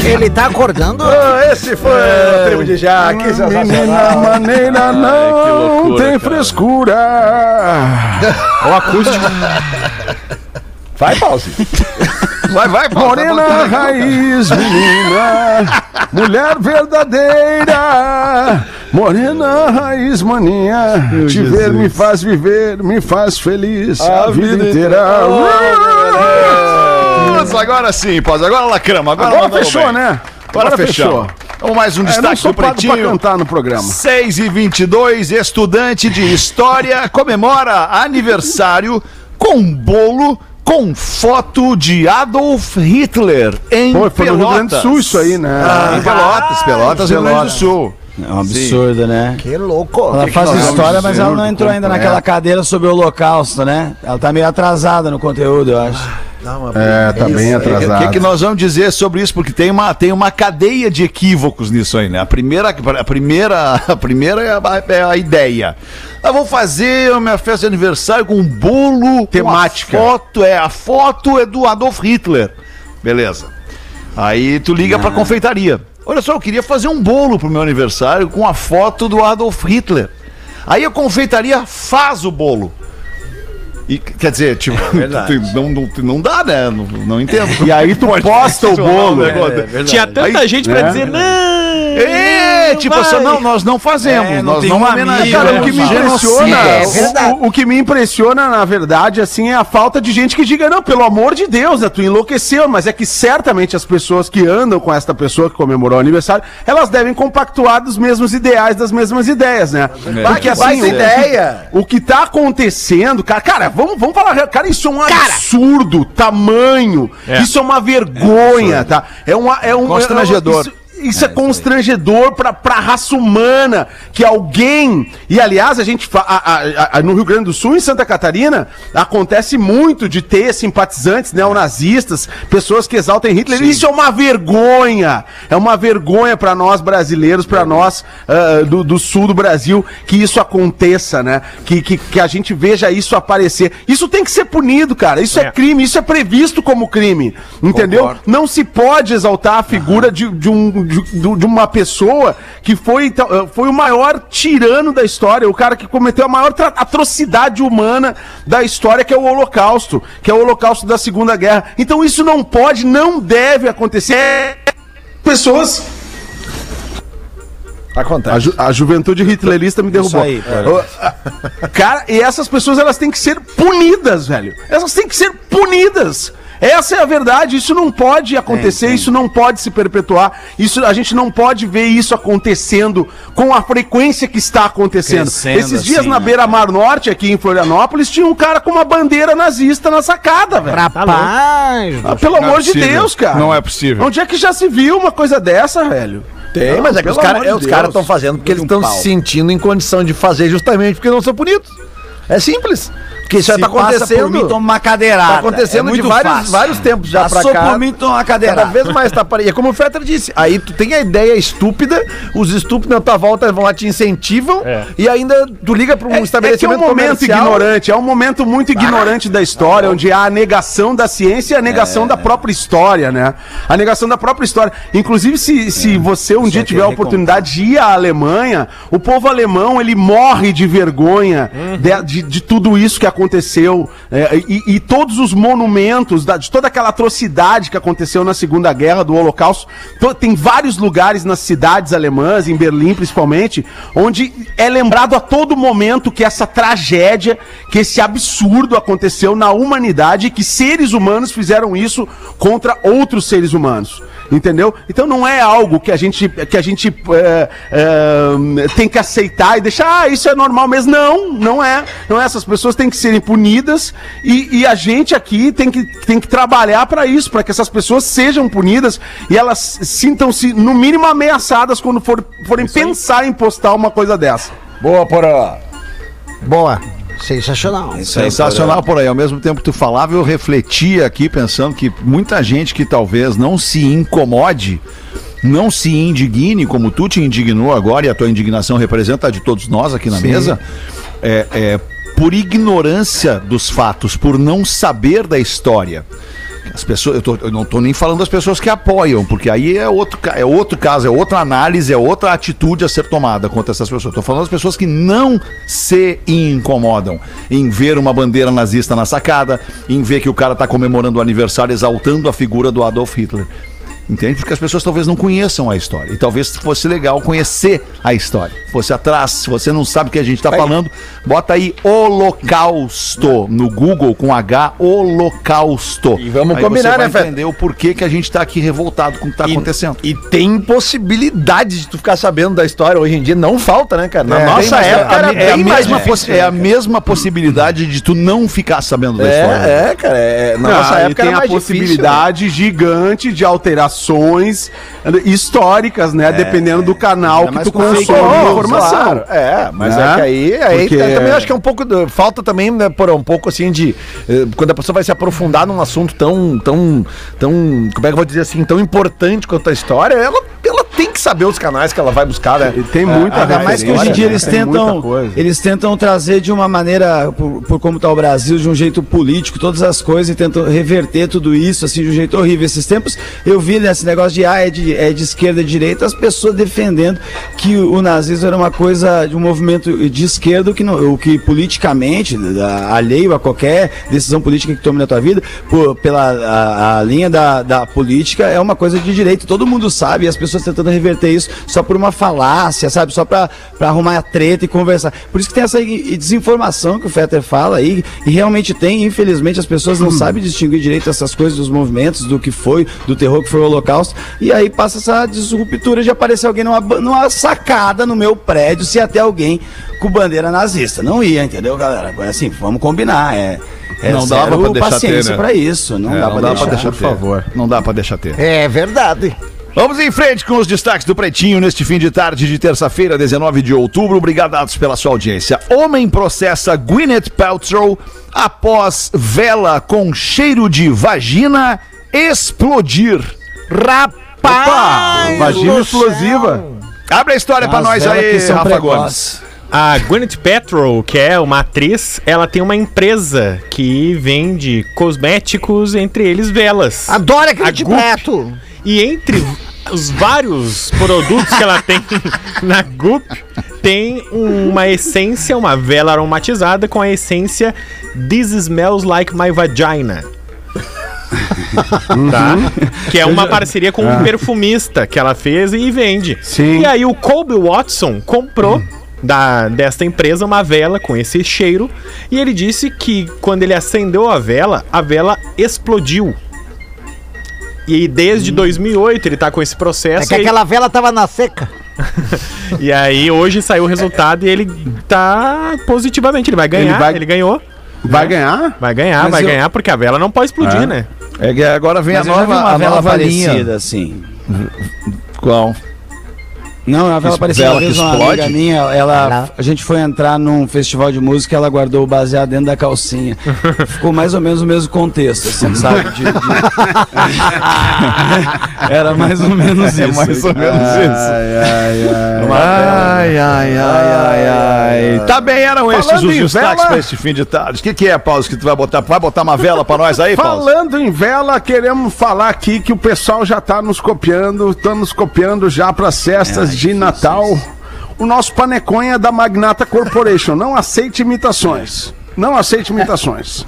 Speaker 5: Ele tá acordando.
Speaker 3: Ah, esse foi o tribo de já, que
Speaker 6: Menina maneira não
Speaker 2: loucura,
Speaker 6: tem
Speaker 2: cara.
Speaker 6: frescura.
Speaker 4: O acústico. *laughs*
Speaker 3: Vai, Pauzinho.
Speaker 2: Vai, vai, Paulo. tá
Speaker 6: Morena raiz, menina, mulher verdadeira. Morena raiz, maninha, te ver me faz viver, me faz feliz a, vida, inteira.
Speaker 2: Nossa, agora sim, Paulo. Agora lacrama. Agora,
Speaker 6: Agora fechou,
Speaker 2: bem.
Speaker 6: né?
Speaker 2: Agora, fechou. Vamos mais um
Speaker 6: É,
Speaker 2: destaque
Speaker 6: sou
Speaker 2: do
Speaker 6: pra
Speaker 2: Pretinho.
Speaker 6: cantar no programa.
Speaker 2: 6 e 22 estudante de história comemora aniversário com bolo com foto de Adolf Hitler em
Speaker 6: Pô, foi no Rio Grande do
Speaker 2: Pelotas.
Speaker 6: Sul isso aí, né?
Speaker 2: Ah, em Pelotas, Pelotas, Rio Grande do Sul.
Speaker 7: É um absurdo, né?
Speaker 5: Que louco.
Speaker 7: Ela faz
Speaker 6: nós
Speaker 7: história, mas ela não entrou ainda
Speaker 6: completo?
Speaker 7: naquela cadeira sobre o holocausto, né? Ela tá meio atrasada no conteúdo, eu acho.
Speaker 6: É, tá bem
Speaker 2: O que,
Speaker 6: atrasado.
Speaker 2: que nós vamos dizer sobre isso? Porque tem uma, tem uma cadeia de equívocos nisso aí, né? A primeira, a primeira, a primeira é, a, é a ideia. Eu vou fazer a minha festa de aniversário com um bolo
Speaker 6: Temática.
Speaker 2: Com a foto, é, a foto é do Adolf Hitler. Beleza. Aí tu liga pra confeitaria. Olha só, eu queria fazer um bolo pro meu aniversário com a foto do Adolf Hitler. Aí a confeitaria faz o bolo. E, quer dizer, tipo, tu- não, não, não dá, né? Não, não entendo.
Speaker 6: E aí tu posta o bolo.
Speaker 4: Tinha tanta gente pra
Speaker 6: É.
Speaker 4: dizer, não.
Speaker 2: É,
Speaker 4: não
Speaker 2: tipo
Speaker 4: vai."
Speaker 2: assim, não, nós não fazemos,
Speaker 7: É, não
Speaker 2: nós não homenageamos.
Speaker 6: Cara, o que me
Speaker 7: Genocida.
Speaker 6: impressiona,
Speaker 5: É
Speaker 6: o- o, o que me impressiona, na verdade, assim, é a falta de gente que diga, não, pelo amor de Deus, né, tu enlouqueceu, mas é que certamente as pessoas que andam com esta pessoa que comemorou o aniversário, elas devem compactuar dos mesmos ideais, das mesmas ideias, né? Porque
Speaker 3: que baita
Speaker 6: o-
Speaker 3: ideia.
Speaker 6: O que tá acontecendo, cara, cara, vamos, vamos falar, cara, isso é um absurdo, tamanho,
Speaker 4: É.
Speaker 6: isso é uma vergonha, tá? É, uma, é um...
Speaker 2: Constrangedor.
Speaker 6: isso- isso é, constrangedor pra, pra raça humana que alguém. E aliás, a gente. a- a- a- no Rio Grande do Sul, em Santa Catarina, acontece muito de ter simpatizantes neonazistas, pessoas que exaltam Hitler. Isso é uma vergonha. É uma vergonha pra nós brasileiros, pra nós ah, do, do sul do Brasil, que isso aconteça, né? Que, que, que a gente veja isso aparecer. Isso tem que ser punido, cara. Isso é,
Speaker 4: É.
Speaker 6: crime, isso é previsto como crime. Entendeu? Não se pode exaltar a figura de, de, um, de, de uma pessoa que foi, então, eh, foi o maior tirano da história, o cara que cometeu a maior atrocidade humana da história, que é o Holocausto, que é o Holocausto da Segunda Guerra. Então isso não pode, não deve acontecer. Pessoas.
Speaker 3: Acontece.
Speaker 6: A, ju- a juventude hitlerista me derrubou.
Speaker 7: aí,
Speaker 6: Ô, a- Cara, e essas pessoas elas têm que ser punidas, velho. Elas têm que ser punidas. Essa é a verdade, isso não pode acontecer, isso não pode se perpetuar. Isso a gente não pode ver isso acontecendo com a frequência que está acontecendo.
Speaker 7: Crescendo
Speaker 6: Esses dias
Speaker 7: assim,
Speaker 6: na
Speaker 7: né?
Speaker 6: Beira-Mar Norte, aqui em Florianópolis, tinha um cara com uma bandeira nazista na sacada, velho.
Speaker 5: Rapaz.
Speaker 6: Ah, pelo amor de
Speaker 2: possível.
Speaker 6: Deus, cara.
Speaker 2: Não é possível.
Speaker 6: Onde é que já se viu uma coisa dessa, velho?
Speaker 3: Tem,
Speaker 6: Não,
Speaker 3: mas é que os caras
Speaker 6: de
Speaker 3: os caras
Speaker 6: Deus.
Speaker 3: estão fazendo porque eles estão se sentindo em condição de fazer justamente porque não são punidos. É simples. Porque isso já
Speaker 7: Se
Speaker 3: tá
Speaker 7: passa
Speaker 3: acontecendo.
Speaker 7: por mim, toma uma cadeirada.
Speaker 3: Tá acontecendo
Speaker 7: É
Speaker 3: de vários,
Speaker 7: fácil.
Speaker 3: vários tempos já
Speaker 7: Passou
Speaker 3: pra cá.
Speaker 7: por mim, toma uma
Speaker 3: Cada
Speaker 7: cadeirada.
Speaker 3: vez mais tá aparecendo. É como o Fetter disse. Aí tu tem a ideia estúpida, os estúpidos na tua volta vão lá te incentivam
Speaker 4: É.
Speaker 3: e ainda tu liga pra um
Speaker 6: É, é que é um
Speaker 3: estabelecimento
Speaker 6: momento
Speaker 3: comercial.
Speaker 6: ignorante, é um momento muito ignorante da história, onde há a negação da ciência e a negação da própria história, né? A negação da própria história. Inclusive, se, se você um dia tiver a oportunidade de ir à Alemanha, o povo alemão, ele morre de vergonha de, de, de tudo isso que aconteceu aconteceu é, e, e todos os monumentos, da- de toda aquela atrocidade que aconteceu na Segunda Guerra, do Holocausto. To- tem vários lugares nas cidades alemãs, em Berlim principalmente, onde é lembrado a todo momento que essa tragédia, que esse absurdo aconteceu na humanidade que seres humanos fizeram isso contra outros seres humanos. Entendeu? Então não é algo que a gente, que a gente é, é, tem que aceitar e deixar, ah, isso é normal mesmo. Não, não é. Não é. Essas pessoas têm que serem punidas e, e a gente aqui tem que, tem que trabalhar para isso, para que essas pessoas sejam punidas e elas sintam-se, no mínimo, ameaçadas quando for, forem pensar em postar uma coisa dessa.
Speaker 3: Boa, Porã.
Speaker 5: Boa. Sensacional.
Speaker 2: Sensacional por aí. Ao mesmo tempo que tu falava, eu refletia aqui pensando que muita gente que talvez não se incomode, não se indigne, como tu te indignou agora, e a tua indignação representa a de todos nós aqui na mesa, é, é por ignorância dos fatos, por não saber da história. As pessoas, eu, tô- eu não estou nem falando das pessoas que apoiam, porque aí é outro, é outro caso, é outra análise, é outra atitude a ser tomada contra essas pessoas. Estou falando das pessoas que não se incomodam em ver uma bandeira nazista na sacada, em ver que o cara está comemorando o aniversário exaltando a figura do Adolf Hitler. Entende? Porque as pessoas talvez não conheçam a história. E talvez fosse legal conhecer a história. Fosse atrás. Se você não sabe o que a gente está falando, bota aí Holocausto no Google com H, Holocausto.
Speaker 3: E vamos
Speaker 2: Aí
Speaker 3: combinar,
Speaker 2: você vai
Speaker 3: né, Feta?
Speaker 2: entender o porquê que a gente está aqui revoltado com o que está acontecendo.
Speaker 3: E tem possibilidade de tu ficar sabendo da história. Hoje em dia não falta, né, cara? Na
Speaker 2: É,
Speaker 3: nossa
Speaker 2: tem, mas
Speaker 3: época
Speaker 2: é,
Speaker 3: era
Speaker 2: a, é a
Speaker 3: bem mais
Speaker 2: mesma possi- é a
Speaker 3: né,
Speaker 2: mesma possibilidade de tu não ficar sabendo da história.
Speaker 3: É, é, cara. é- na nossa época
Speaker 6: tem
Speaker 3: era
Speaker 6: a
Speaker 3: mais difícil. né?
Speaker 6: possibilidade gigante de alterações históricas, né? Dependendo do canal que tu consome a
Speaker 7: news,
Speaker 6: informação.
Speaker 3: Claro, é, mas
Speaker 6: Né?
Speaker 3: é que aí, aí
Speaker 6: Porque-
Speaker 3: também acho que é um pouco. falta também, né, por um pouco assim de. eh, Quando a pessoa vai se aprofundar num assunto tão. tão. tão. como é que eu vou dizer assim, tão importante quanto a história, ela tem que saber os canais que ela vai buscar, né?
Speaker 6: Tem muita
Speaker 7: Ainda mais que hoje em dia eles
Speaker 6: muita
Speaker 7: tentam, eles tentam trazer de uma maneira, por, por como está o Brasil, de um jeito político, todas as coisas e tentam reverter tudo isso assim de um jeito horrível. Esses tempos eu vi nesse negócio de ah, é de, é de esquerda e direita, as pessoas defendendo que o nazismo era uma coisa de um movimento de esquerda, o que, não, o que politicamente, alheio a qualquer decisão política que tome na tua vida, por- pela a, a linha da, da política, é uma coisa de direita. Todo mundo sabe, e as pessoas tentando reverter isso só por uma falácia, sabe? Só pra, pra arrumar a treta e conversar. Por isso que tem essa desinformação que o Fetter fala aí, e realmente tem, infelizmente, as pessoas não *clears throat* sabem distinguir direito essas coisas dos movimentos, do que foi, do terror que foi o Holocausto, e aí passa essa disruptura de aparecer alguém numa, numa sacada no meu prédio, se até alguém com bandeira nazista. Não ia, entendeu, galera? Assim, vamos combinar, é... É
Speaker 2: Não dava deixar
Speaker 7: paciência
Speaker 2: ter, né?
Speaker 7: pra isso, não
Speaker 2: É,
Speaker 7: dá
Speaker 2: não
Speaker 7: pra
Speaker 2: dá
Speaker 7: deixar.
Speaker 2: pra deixar
Speaker 6: por
Speaker 2: ter.
Speaker 6: favor.
Speaker 2: Não dá pra deixar ter.
Speaker 5: É verdade.
Speaker 2: Vamos em frente com os destaques do Pretinho neste fim de tarde de terça-feira, 19 de outubro. Obrigados pela sua audiência. Homem processa Gwyneth Paltrow após vela com cheiro de vagina explodir.
Speaker 5: Rapaz!
Speaker 6: Vagina
Speaker 5: do
Speaker 6: explosiva.
Speaker 2: Abre a história pra
Speaker 7: As
Speaker 2: nós aí, Rafa
Speaker 7: precoces.
Speaker 2: Gomes.
Speaker 4: A Gwyneth Paltrow, que é uma atriz, ela tem uma empresa que vende cosméticos, entre eles velas.
Speaker 5: Adoro
Speaker 4: A
Speaker 5: aquele de preto.
Speaker 4: E entre os vários produtos que ela tem *laughs* na Goop, tem uma essência, uma vela aromatizada com a essência This Smells Like My Vagina. *laughs* tá? Que é uma parceria com um perfumista que ela fez e vende.
Speaker 6: Sim.
Speaker 4: E aí o Colby Watson comprou da, desta empresa uma vela com esse cheiro e ele disse que quando ele acendeu a vela, a vela explodiu. E desde 2008 ele tá com esse
Speaker 5: É
Speaker 4: processo.
Speaker 5: que
Speaker 4: e aí-
Speaker 5: aquela vela tava na seca. *laughs*
Speaker 4: E aí hoje saiu o resultado e ele tá positivamente. Ele vai ganhar, ele,
Speaker 6: vai-
Speaker 4: ganhou.
Speaker 6: Vai ganhar?
Speaker 4: Vai ganhar,
Speaker 7: Mas
Speaker 4: vai
Speaker 7: eu-
Speaker 4: ganhar, porque a vela não pode explodir,
Speaker 6: É.
Speaker 4: né?
Speaker 2: É que agora vem
Speaker 7: Mas
Speaker 2: a
Speaker 7: eu já vi
Speaker 2: nova,
Speaker 7: uma
Speaker 2: a
Speaker 7: vela
Speaker 2: nova
Speaker 7: parecida,
Speaker 2: linha.
Speaker 7: assim.
Speaker 2: Qual?
Speaker 7: Não, é uma vela
Speaker 2: vela
Speaker 7: Uma vez
Speaker 2: que
Speaker 7: uma
Speaker 2: explode?
Speaker 7: amiga minha, ela, a gente foi entrar num festival de música e ela guardou o baseado dentro da calcinha. *laughs* Ficou mais ou menos o mesmo contexto, assim, sabe? De- de- *laughs* Era mais ou menos isso.
Speaker 2: É mais ou menos isso.
Speaker 6: Ai, ai, ai.
Speaker 2: Ai, ai, ai, ai, ai. Tá bem, eram
Speaker 6: Falando
Speaker 2: os
Speaker 6: em
Speaker 2: destaques
Speaker 6: vela-
Speaker 2: pra este fim de tarde. O que, que é, Paulo, que tu vai botar? Vai botar uma vela pra nós aí, Paulo?
Speaker 6: Falando em vela, queremos falar aqui que o pessoal já tá nos copiando, tá nos copiando já para as festas de Natal. O nosso paneconha da Magnata Corporation. Não aceite imitações. Não aceite imitações.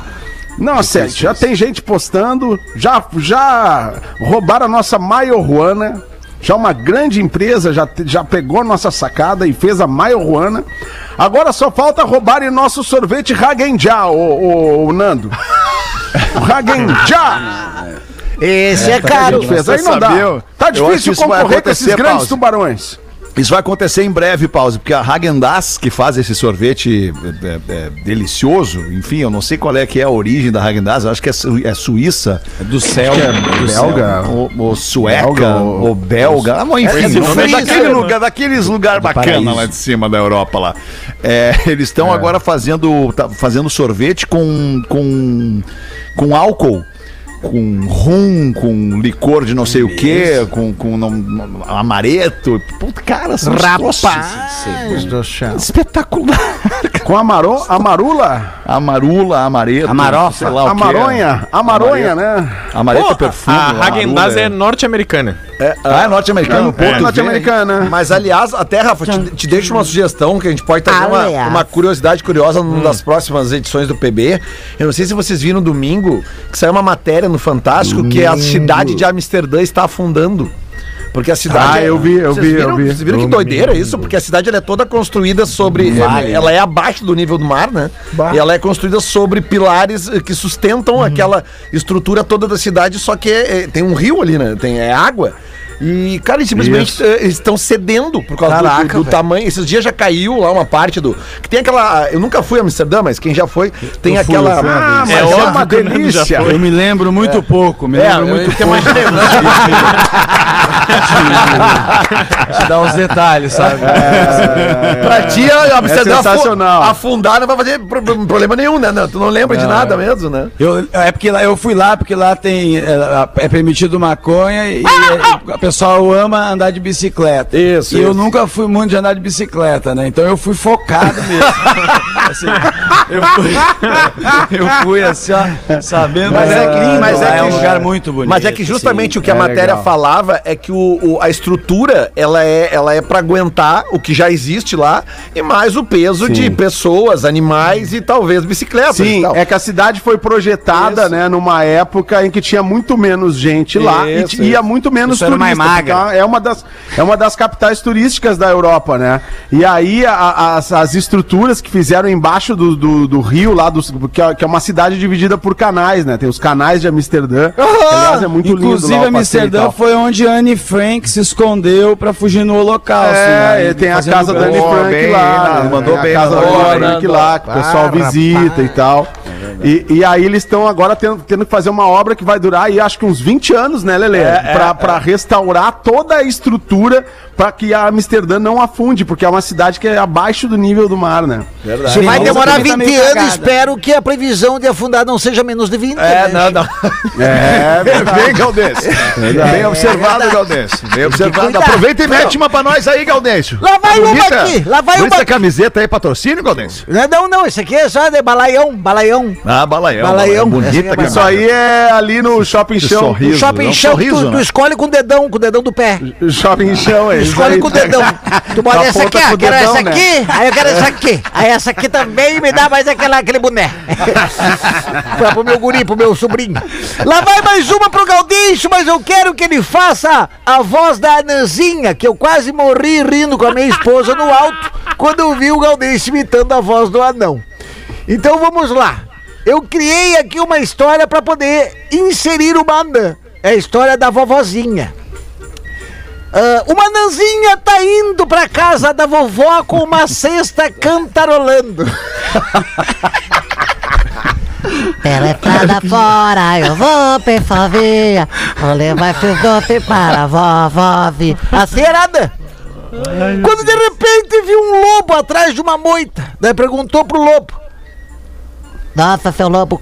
Speaker 6: Não aceite. Já tem gente postando, já, já roubaram a nossa Maiorruana. Já uma grande empresa já, já pegou a nossa sacada e fez a Maiorruana. Agora só falta roubarem nosso sorvete Hagenja, o, o, o Nando. *laughs* O Hagenja!
Speaker 5: Esse é,
Speaker 6: A
Speaker 5: caro.
Speaker 6: gente fez. Aí não dá. Tá difícil concorrer com esses grandes
Speaker 2: Pause.
Speaker 6: tubarões.
Speaker 2: Isso vai acontecer em breve, Pause, porque a Häagen-Dazs, que faz esse sorvete é, é, é, delicioso, enfim, eu não sei qual é que é a origem da Häagen-Dazs, eu acho que é, su- é suíça,
Speaker 7: Do céu. do céu.
Speaker 6: Belga.
Speaker 2: ou, ou sueca,
Speaker 6: Belga, ou-
Speaker 2: ou belga, ah, mas enfim,
Speaker 5: É,
Speaker 2: não, daquele lugar, daqueles lugar bacana
Speaker 7: paraíso.
Speaker 2: lá de cima da Europa lá. É, eles estão agora fazendo, tá fazendo sorvete com, com, com álcool. Com rum, com licor de não sei o que, com, com não- amareto. Puta, cara, são troços
Speaker 5: Rapaz do
Speaker 2: espetacular.
Speaker 6: Com a maro, amarula,
Speaker 2: Amarula, amareto.
Speaker 7: Amarofa.
Speaker 2: sei lá o
Speaker 6: a
Speaker 2: que é.
Speaker 6: maronha, a maronha, né?
Speaker 2: Amareto
Speaker 4: Pô,
Speaker 2: é perfume.
Speaker 4: a Hagen-Dazs
Speaker 2: amarula
Speaker 4: é norte-americana.
Speaker 2: Ah, é norte-americano. pô, tu vê, hein?
Speaker 6: Norte-americana.
Speaker 3: Mas, aliás, até, Rafa, te, te deixo uma sugestão que a gente pode trazer uma, uma curiosidade curiosa numa das próximas edições do PB. Eu não sei se vocês viram domingo que saiu uma matéria no Fantástico que a cidade de Amsterdã está afundando. Porque a cidade.
Speaker 6: Ah, eu vi, eu vi,
Speaker 3: viram,
Speaker 6: eu vi.
Speaker 3: Vocês viram que doideira isso? Porque a cidade é toda construída sobre.
Speaker 7: Vale.
Speaker 3: Ela é abaixo do nível do mar, né? E ela é construída sobre pilares eh, que sustentam aquela estrutura toda da cidade, só que é- é- tem um rio ali, né? Tem é água. E, cara, eles simplesmente
Speaker 6: Isso.
Speaker 3: eh, eles estão cedendo por causa do-
Speaker 5: Caraca,
Speaker 3: do, do tamanho. Esses dias já caiu lá uma parte do. Que tem aquela. Eu nunca fui a Amsterdã, mas quem já foi, tem
Speaker 6: Eu
Speaker 3: aquela.
Speaker 6: fui
Speaker 3: Ah, mas
Speaker 6: é
Speaker 4: óbvio
Speaker 6: uma delícia.
Speaker 7: Eu me lembro muito pouco, me
Speaker 3: É,
Speaker 7: lembro
Speaker 3: eu
Speaker 7: muito pouco.
Speaker 3: mais lembrança.
Speaker 7: Te dar os detalhes, sabe?
Speaker 3: pra ti, a Amsterdã
Speaker 6: sensacional.
Speaker 3: afundar não vai fazer pro- pro- problema nenhum, né? Não, tu não lembra de nada mesmo, né?
Speaker 7: Eu, é porque lá, eu fui lá porque lá tem é, é permitido maconha e, e o pessoal ama andar de bicicleta.
Speaker 3: Isso,
Speaker 7: E eu
Speaker 3: isso.
Speaker 7: nunca fui muito de andar de bicicleta, né? Então eu fui focado mesmo. *laughs* Assim, eu, fui, eu fui assim, ó, sabendo.
Speaker 3: Mas é que-
Speaker 7: lindo,
Speaker 3: mas é
Speaker 7: lá, é,
Speaker 3: que-
Speaker 7: um lugar muito bonito.
Speaker 3: Mas é que justamente
Speaker 7: assim.
Speaker 3: o que a
Speaker 6: é
Speaker 3: matéria
Speaker 6: legal.
Speaker 3: falava é que o, o- a estrutura ela é, ela é para aguentar o que já existe lá e mais o peso de pessoas, animais e talvez bicicletas. e
Speaker 6: Sim,
Speaker 3: tal.
Speaker 6: é que a cidade foi projetada,
Speaker 3: Isso.
Speaker 6: né, numa época em que tinha muito menos gente lá e
Speaker 3: Isso,
Speaker 6: t- ia muito menos
Speaker 7: Isso magra.
Speaker 6: É uma das é uma das capitais turísticas da Europa, né? E aí a- a- as, as estruturas que fizeram embaixo do, do, do rio lá, dos, que, é, que é uma cidade dividida por canais, né? Tem os canais de Amsterdã. aliás, é muito lindo
Speaker 7: Inclusive,
Speaker 6: lá o passeio e
Speaker 7: Amsterdã foi onde Anne Frank se escondeu pra fugir no holocausto.
Speaker 6: É,
Speaker 7: né?
Speaker 6: tem a casa da Anne Frank
Speaker 2: bem,
Speaker 6: lá, né?
Speaker 2: mandou bem,
Speaker 6: a casa da Anne. Frank lá, que o pessoal
Speaker 5: Ah,
Speaker 6: visita
Speaker 5: rapaz.
Speaker 6: e tal. E, e aí eles estão agora tendo, tendo que fazer uma obra que vai durar aí acho que uns 20 anos, né, Lelê? pra, pra restaurar toda a estrutura pra que a Amsterdã não afunde, porque é uma cidade que é abaixo do nível do mar, né?
Speaker 5: Se vai demorar
Speaker 7: também tá
Speaker 5: 20
Speaker 7: meio
Speaker 5: anos,
Speaker 7: cagada.
Speaker 5: espero que a previsão de afundar não seja menos de 20.
Speaker 3: É,
Speaker 5: né?
Speaker 3: não, não.
Speaker 6: É, *laughs*
Speaker 2: Bem, Galdêncio. Bem observado, Galdêncio. Bem observado. Aproveita e mete uma pra nós aí, Galdêncio.
Speaker 5: Lá vai uma
Speaker 2: Bonita-
Speaker 5: aqui, lá vai
Speaker 2: bonita
Speaker 5: uma-
Speaker 2: camiseta aí, patrocínio, Galdêncio?
Speaker 5: Não, não, não, esse aqui é só de balaião, balaião.
Speaker 2: Ah, balaião.
Speaker 5: Balaião.
Speaker 2: Bonita
Speaker 5: Essa é
Speaker 6: Isso aí é ali no Shopping Chão.
Speaker 2: sorriso.
Speaker 5: Shopping
Speaker 2: é
Speaker 5: chão,
Speaker 2: sorriso,
Speaker 5: tu, tu
Speaker 2: né?
Speaker 5: escolhe com o dedão, com o dedão do pé.
Speaker 6: Chão, é
Speaker 5: Escolhe com o dedão. Tu bota essa aqui, ó, quero essa
Speaker 6: né?
Speaker 5: aqui, aí eu quero essa aqui. Aí essa aqui também me dá mais aquela, aquele boné. *laughs* pra, pro meu guri, pro meu sobrinho. Lá vai mais uma pro Galdêncio, mas eu quero que ele faça a voz da Ananzinha, que eu quase morri rindo com a minha esposa no alto quando eu vi o Galdêncio imitando a voz do anão. Então vamos lá. Eu criei aqui uma história pra poder inserir uma anã. É a história da vovozinha. Ah, uma nanzinha tá indo pra casa da vovó com uma *laughs* cesta cantarolando.
Speaker 8: Pela estrada fora eu vou perfovia Vou levar seus doces para a vovó Vi
Speaker 5: A cerada. Quando de repente viu um lobo atrás de uma moita. Daí perguntou pro lobo.
Speaker 8: Nossa, seu lobo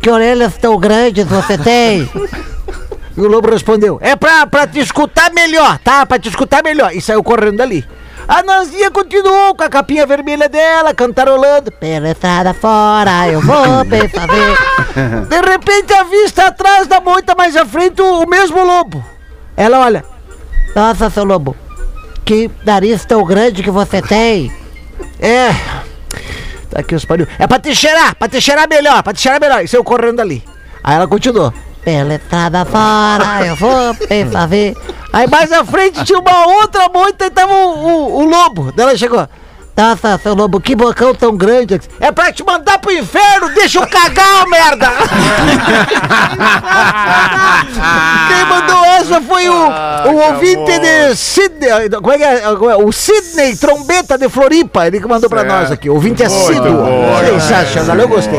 Speaker 8: Que orelhas tão grandes você tem
Speaker 5: E o lobo respondeu: É pra, pra te escutar melhor, tá? Pra te escutar melhor. E saiu correndo dali. A nanzinha continuou com a capinha vermelha dela, cantarolando.
Speaker 8: Pela estrada fora eu vou *laughs* perfovia
Speaker 5: De repente, a vista atrás da moita mais à frente o, o mesmo lobo. Ela olha.
Speaker 8: Nossa, seu lobo Que nariz tão grande que você tem
Speaker 5: É. Tá aqui os pariu. É pra te cheirar, pra te cheirar melhor, pra te cheirar melhor. E saiu correndo ali. Aí ela continuou.
Speaker 8: Pela estrada fora, eu vou pra ver.
Speaker 5: Aí mais à frente tinha uma outra moita e tava o, o, o lobo. Daí ela chegou.
Speaker 8: Nossa, seu lobo, que bocão tão grande.
Speaker 5: É pra te mandar pro inferno, deixa eu cagar, merda! *laughs* Quem mandou essa foi o, o ouvinte de Sidney. Como é que é? Como é? O Sidney, trombeta de Floripa. Ele que mandou pra nós aqui. O ouvinte é Sidney. Sensacional, eu gostei.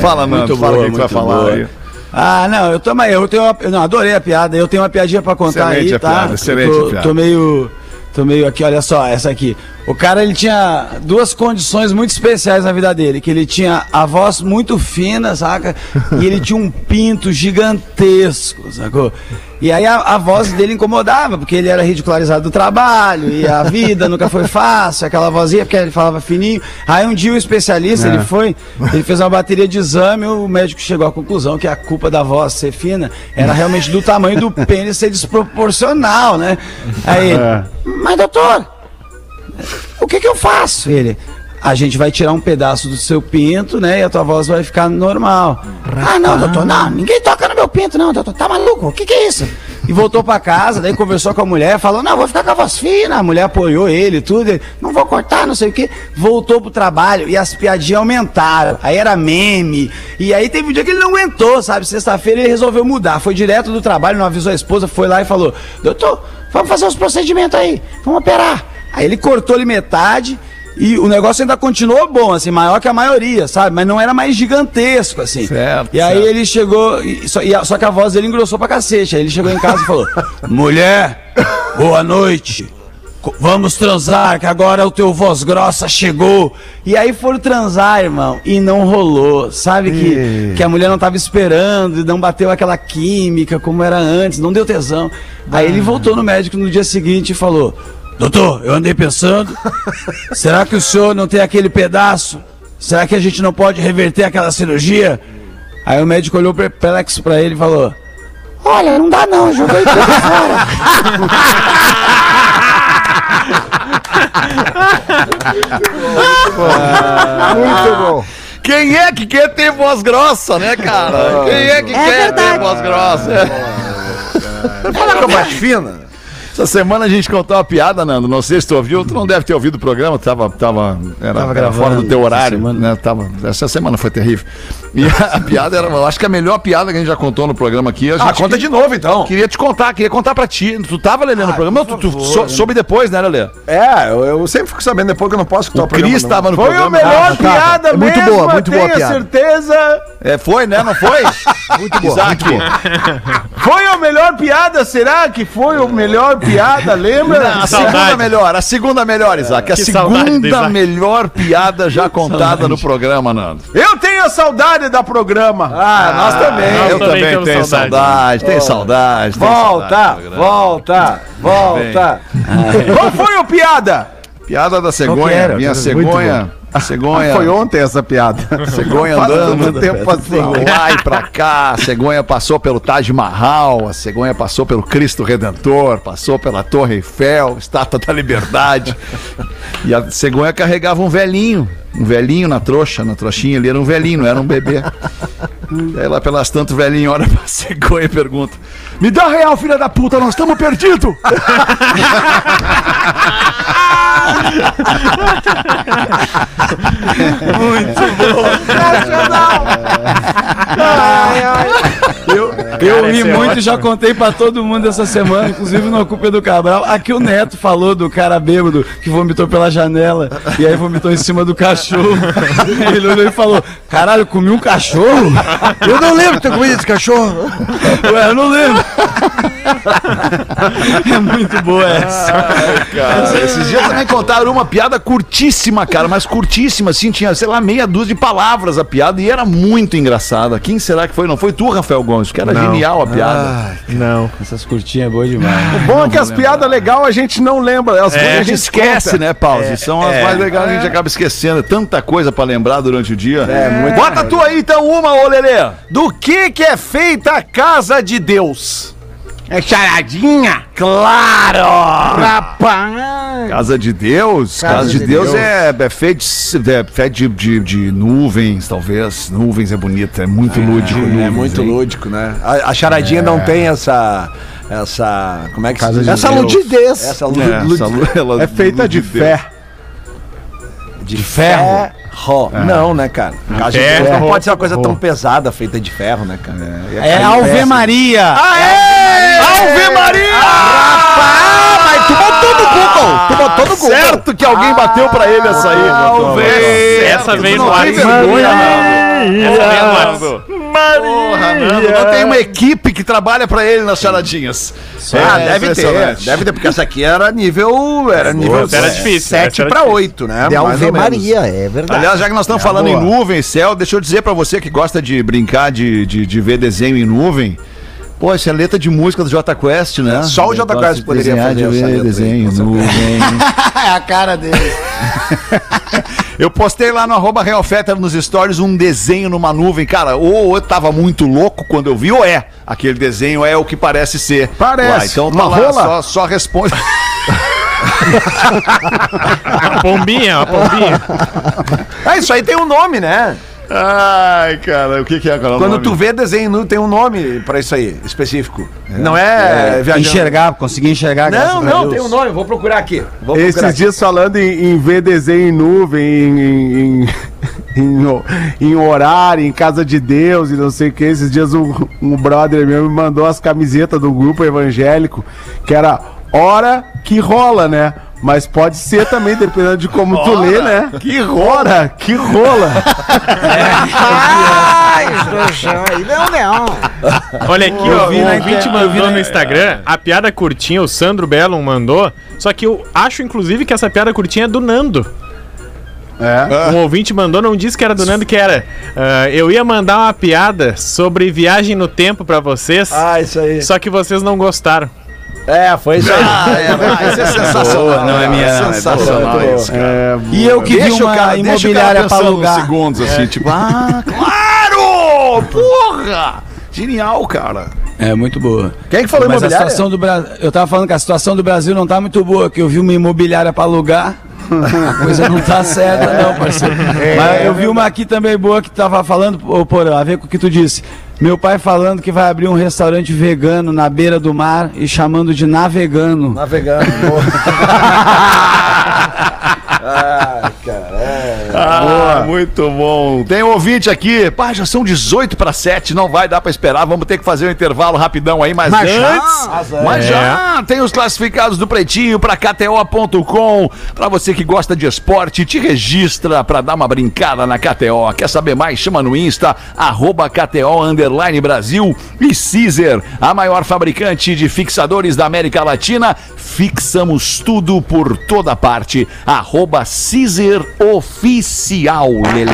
Speaker 2: Fala, mano,
Speaker 7: Muito
Speaker 2: fala o que vai
Speaker 7: muito
Speaker 2: falar
Speaker 7: boa. Ah, não, eu mas eu tenho uma, não, adorei a piada. Eu tenho uma piadinha pra contar
Speaker 2: Excelente
Speaker 7: aí, tá?
Speaker 2: piada, excelente
Speaker 7: tô,
Speaker 2: a piada.
Speaker 7: tô meio tô meio aqui, olha só, essa aqui. O cara ele tinha duas condições muito especiais na vida dele, que ele tinha a voz muito fina, saca? E ele tinha um pinto gigantesco, sacou? E aí a, a voz dele incomodava, porque ele era ridicularizado do trabalho, e a vida nunca foi fácil, aquela vozinha, porque ele falava fininho. Aí um dia o especialista, ele foi, ele fez uma bateria de exame, o médico chegou à conclusão que a culpa da voz ser fina era realmente do tamanho do pênis ser desproporcional, né? Aí ele, mas doutor, o que que eu faço? Ele, a gente vai tirar um pedaço do seu pinto, né? E a tua voz vai ficar normal. Ah, não, doutor, não, ninguém toca no meu pinto, não, doutor, tá maluco? O que que é isso? E voltou pra casa, daí conversou com a mulher, falou, não, vou ficar com a voz fina. A mulher apoiou ele tudo, ele, não vou cortar, não sei o quê. Voltou pro trabalho e as piadinhas aumentaram. Aí era meme. E aí teve um dia que ele não aguentou, sabe? Sexta-feira ele resolveu mudar. Foi direto do trabalho, não avisou a esposa, foi lá e falou, doutor, vamos fazer os procedimentos aí, vamos operar. Aí ele cortou-lhe metade e o negócio ainda continuou bom, assim, maior que a maioria, sabe? Mas não era mais gigantesco, assim.
Speaker 2: Certo,
Speaker 7: E aí
Speaker 2: certo.
Speaker 7: ele chegou, e só, e a- só que a voz dele engrossou pra cacete. Aí ele chegou em casa e falou: *laughs* Mulher, boa noite. Vamos transar, que agora o teu voz grossa chegou. E aí foram transar, irmão, e não rolou. Sabe que, que a mulher não tava esperando, e não bateu aquela química como era antes, não deu tesão. Aí ele voltou no médico no dia seguinte e falou: Doutor, eu andei pensando, será que o senhor não tem aquele pedaço? Será que a gente não pode reverter aquela cirurgia? Aí o médico olhou perplexo pra ele e falou:
Speaker 8: Olha, não dá não, joguei tudo fora. *laughs*
Speaker 3: Muito bom.
Speaker 2: Quem é que quer ter voz grossa, né, cara? Quem é que
Speaker 8: É
Speaker 2: quer
Speaker 8: verdade.
Speaker 2: ter voz grossa?
Speaker 3: Fala com a voz fina.
Speaker 2: Essa semana a gente contou uma piada, Nando. Não sei se tu ouviu. Tu não deve ter ouvido o programa. tu Tava, tava, era,
Speaker 7: Tava gravando
Speaker 2: fora do teu
Speaker 7: essa
Speaker 2: horário.
Speaker 7: semana.
Speaker 2: Né? Tava, essa semana foi terrível. E a piada era, eu acho que a melhor piada que a gente já contou no programa aqui. A
Speaker 3: Ah, conta de novo então.
Speaker 2: Queria te contar, queria contar pra ti. Tu tava lendo o programa? Não, tu, tu sou- soube depois, né, Lelê?
Speaker 3: É, eu, eu sempre fico sabendo depois que eu não posso escutar
Speaker 2: O Cris tava no
Speaker 6: Foi a
Speaker 2: programa.
Speaker 6: melhor
Speaker 3: Ah, tá.
Speaker 6: piada
Speaker 3: É muito
Speaker 6: mesmo,
Speaker 3: boa, muito boa
Speaker 6: tenho
Speaker 3: piada.
Speaker 6: certeza.
Speaker 2: É, foi, né? Não foi? *laughs*
Speaker 3: Muito boa,
Speaker 2: Isaac.
Speaker 3: muito boa.
Speaker 6: Foi a melhor piada, será que foi a melhor piada, lembra?
Speaker 2: A segunda melhor, a segunda melhor, Isaac. A
Speaker 4: Que saudade
Speaker 2: segunda
Speaker 4: Isaac.
Speaker 2: melhor piada já contada no programa, Nando.
Speaker 6: Eu tenho a saudade da programa.
Speaker 3: Ah, nós também.
Speaker 4: nós
Speaker 2: eu
Speaker 4: também
Speaker 2: tenho
Speaker 4: saudade.
Speaker 2: saudade, tenho saudade. tenho
Speaker 3: Volta,
Speaker 2: saudade
Speaker 3: volta, volta.
Speaker 6: Qual foi a piada?
Speaker 2: Piada da cegonha. Minha
Speaker 3: Muito
Speaker 2: cegonha. A cegonha.
Speaker 6: Foi ontem essa piada. *laughs*
Speaker 2: Cegonha
Speaker 6: Faz
Speaker 2: andando.
Speaker 6: tanto tempo assim.
Speaker 2: Lá e pra cá, a cegonha passou pelo Taj Mahal, a cegonha passou pelo Cristo Redentor, passou pela Torre Eiffel, Estátua da Liberdade. E a cegonha carregava um velhinho, um velhinho na trouxa, na trouxinha ali, era um velhinho, não era um bebê. E aí lá pelas tantas, o velhinho olha pra cegonha e pergunta: Me dá real, filha da puta, nós estamos perdidos! *laughs*
Speaker 7: Eu, eu ri muito e já contei pra todo mundo essa semana, inclusive no Culpa do Cabral. Aqui o Neto falou do cara bêbado que vomitou pela janela e aí vomitou em cima do cachorro. *laughs* Ele olhou e falou: Caralho, comi um cachorro?
Speaker 5: Eu não lembro de ter comido esse cachorro.
Speaker 7: Ué, eu não lembro. É muito boa essa.
Speaker 2: Cara, esses dias também contaram uma piada curtíssima, cara, mas curtíssima, assim, tinha, sei lá, meia dúzia de palavras a piada e era muito engraçada. Quem será que foi? Não foi tu, Rafael Gomes, que era
Speaker 4: Não.
Speaker 2: genial a piada.
Speaker 4: Não.
Speaker 7: Essas curtinhas é boa demais.
Speaker 6: O bom é que as piadas legais a gente não lembra. As
Speaker 2: É, a gente esquece,
Speaker 6: conta.
Speaker 2: né, Pause? São as mais legais, a gente acaba esquecendo. É tanta coisa pra lembrar durante o dia. É,
Speaker 6: muito
Speaker 2: Bota tu aí então uma, ô Lelê.
Speaker 6: Do que que é feita a casa de Deus? É charadinha?
Speaker 3: Claro!
Speaker 5: Rapaz!
Speaker 2: Casa de Deus? Casa,
Speaker 5: Casa
Speaker 2: de,
Speaker 5: de
Speaker 2: Deus,
Speaker 5: Deus.
Speaker 2: é, é feito, de, é de, de, de nuvens, talvez. Nuvens é bonito, é muito lúdico.
Speaker 3: É
Speaker 2: nuvens,
Speaker 3: muito
Speaker 2: hein?
Speaker 3: lúdico, né? A, a charadinha não tem essa. Essa. Como é que
Speaker 6: Casa
Speaker 3: se
Speaker 6: de
Speaker 3: diz?
Speaker 5: Essa
Speaker 6: Deus.
Speaker 5: ludidez.
Speaker 3: Essa lu-
Speaker 2: É, essa lu- *laughs*
Speaker 6: É feita de
Speaker 2: Deus.
Speaker 6: fé.
Speaker 3: de ferro. Não, né, cara? Casa de
Speaker 4: Ferro.
Speaker 3: Não pode ser uma coisa tão pesada feita de ferro, né, cara?
Speaker 7: É Alve Maria.
Speaker 2: Ave Maria!
Speaker 5: Ah, mas tu botou no Google! Tu botou no Google!
Speaker 2: Certo que alguém bateu pra ele essa aí.
Speaker 4: Essa
Speaker 2: Essa
Speaker 4: veio
Speaker 2: não
Speaker 4: no ar.
Speaker 2: vergonha, Nando.
Speaker 4: Essa.
Speaker 2: Porra, Nando. Não tem uma equipe que trabalha pra ele nas charadinhas.
Speaker 3: Ah,
Speaker 2: É
Speaker 3: deve ter, deve ter, porque essa aqui era nível. Era nível
Speaker 4: essa era difícil,
Speaker 3: 7
Speaker 4: essa era
Speaker 3: pra
Speaker 4: difícil.
Speaker 3: 8, né?
Speaker 5: De
Speaker 3: menos.
Speaker 5: Maria, é verdade.
Speaker 2: Aliás, já que nós estamos falando em nuvem, céu, deixa eu dizer pra você que gosta de brincar, de, de, de ver desenho em nuvem. Pô, isso é letra de música do Jota Quest, né?
Speaker 3: Só o Jota Quest
Speaker 2: de
Speaker 3: poderia
Speaker 2: desenhar,
Speaker 3: fazer
Speaker 2: de
Speaker 3: essa letra
Speaker 2: desenho,
Speaker 3: certeza.
Speaker 2: nuvem. *laughs*
Speaker 7: É a cara dele. *laughs*
Speaker 2: Eu postei lá no arroba Real Fetter nos stories um desenho numa nuvem. Cara, ou eu tava muito louco quando eu vi, ou é. Aquele desenho é o que parece ser.
Speaker 6: Parece.
Speaker 2: Lá, então tá
Speaker 6: Uma
Speaker 2: lá,
Speaker 6: rola?
Speaker 2: só, só responde. *laughs*
Speaker 4: A pombinha, a pombinha.
Speaker 3: Ah, isso aí tem um nome, né?
Speaker 2: Ai, cara, o que, que é aquela
Speaker 3: Quando tu vê desenho nu, tem um nome pra isso aí, específico. Não é,
Speaker 7: É,
Speaker 3: viajando.
Speaker 7: enxergar, conseguir enxergar.
Speaker 3: Não,
Speaker 7: a
Speaker 3: não, tem um nome, vou procurar aqui. Vou procurar
Speaker 6: Esses
Speaker 3: aqui.
Speaker 6: dias falando em, em ver desenho em nuvem, em, em, em, *laughs* em horário, em casa de Deus e não sei o que. Esses dias um, um brother meu me mandou as camisetas do grupo evangélico, que era hora que rola, né? Mas pode ser também, dependendo de como tu lê, né? Que rola, que rola. *laughs*
Speaker 5: Ai, aí. Não, não.
Speaker 4: Olha aqui, ó,
Speaker 7: vi
Speaker 4: o ouvinte
Speaker 7: eu
Speaker 4: mandou no Instagram, a piada curtinha, o Sandro Bellon mandou, só que eu acho, inclusive, que essa piada curtinha é do Nando.
Speaker 6: É.
Speaker 4: Um ouvinte mandou, não disse que era do Nando, que era. ah, eu ia mandar uma piada sobre viagem no tempo pra vocês,
Speaker 3: Ah, isso aí.
Speaker 4: só que vocês não gostaram.
Speaker 3: É, foi isso aí.
Speaker 2: Ah, é, ah, isso é sensacional.
Speaker 7: não é minha, não, é
Speaker 2: sensacional
Speaker 3: boa.
Speaker 2: isso, cara.
Speaker 6: É,
Speaker 7: E eu que vi
Speaker 2: Deixa
Speaker 7: uma
Speaker 2: cara,
Speaker 7: imobiliária
Speaker 2: uns
Speaker 7: alugar.
Speaker 2: segundos, assim, tipo, ah, claro! Porra! Genial, cara.
Speaker 7: É muito boa.
Speaker 3: Quem que falou
Speaker 7: Mas a
Speaker 3: imobiliária?
Speaker 7: situação do Brasil. Eu tava falando que a situação do Brasil não tá muito boa, que eu vi uma imobiliária pra alugar. A coisa não tá certa, *laughs* não, parceiro. Mas eu vi uma aqui também boa que tava falando, ô Porã, a ver com o que tu disse. Meu pai falando que vai abrir um restaurante vegano na beira do mar e chamando de navegano.
Speaker 3: Navegando. *laughs* Ai, cara. é.
Speaker 2: Ah, muito bom. Tem um ouvinte aqui. Pá, já são 18 para 7, não vai dar para esperar. Vamos ter que fazer um intervalo rapidão aí, mas,
Speaker 5: Mas já?
Speaker 2: antes. Mas já tem os classificados do Pretinho para KTO.com. Para você que gosta de esporte, te registra para dar uma brincada na KTO. Quer saber mais? Chama no Insta, arroba KTO Underline Brasil e Caesar, a maior fabricante de fixadores da América Latina. Fixamos tudo por toda parte. Arroba Caesar Oficial, Lele.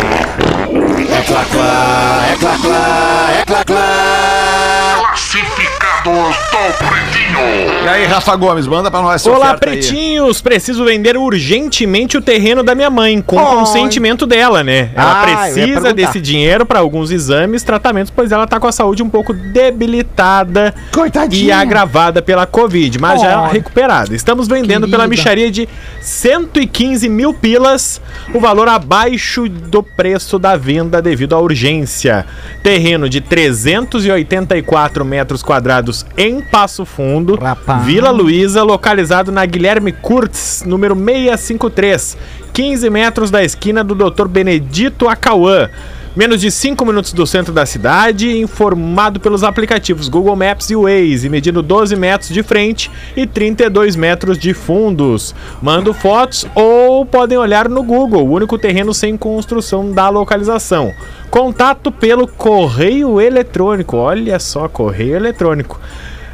Speaker 2: E aí, Rafa Gomes, manda pra nós essa
Speaker 4: Olá,
Speaker 2: oferta aí.
Speaker 4: pretinhos! Preciso vender urgentemente o terreno da minha mãe, com
Speaker 5: Ai.
Speaker 4: consentimento dela, né? Ela
Speaker 5: Ah,
Speaker 4: precisa desse dinheiro para alguns exames, tratamentos, pois ela tá com a saúde um pouco debilitada e
Speaker 5: Coitadinha.
Speaker 4: agravada pela Covid, mas já
Speaker 5: Ai.
Speaker 4: recuperada. Estamos vendendo pela
Speaker 8: Querida.
Speaker 4: micharia de 115 mil pilas, o valor abaixo do preço da venda devido à urgência. Terreno de 384 metros quadrados em Passo Fundo,
Speaker 5: Rapaz.
Speaker 4: Vila Luísa, localizado na Guilherme Kurtz, número 653, 15 metros da esquina do Dr. Benedito Acauã. Menos de 5 minutos do centro da cidade, informado pelos aplicativos Google Maps e Waze, medindo 12 metros de frente e 32 metros de fundos. Mando fotos ou podem olhar no Google, o único terreno sem construção da localização. Contato pelo correio eletrônico. Olha só, correio eletrônico.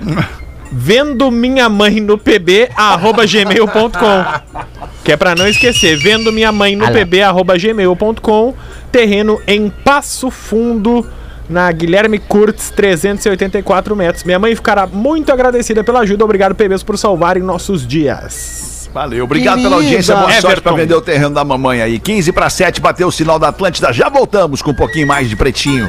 Speaker 4: *laughs* Vendo minha mãe no pb arroba gmail.com. Que é pra não esquecer, vendo minha mãe no pb arroba gmail.com. Terreno em Passo Fundo, na Guilherme Kurtz, 384 metros. Minha mãe ficará muito agradecida pela ajuda. Obrigado, PBs, por salvarem nossos dias.
Speaker 2: Valeu, obrigado
Speaker 5: Querida.
Speaker 2: pela audiência. Boa sorte
Speaker 4: Everton.
Speaker 2: pra vender o terreno da mamãe aí. 15 para 7, bateu o sinal da Atlântida. Já voltamos com um pouquinho mais de pretinho.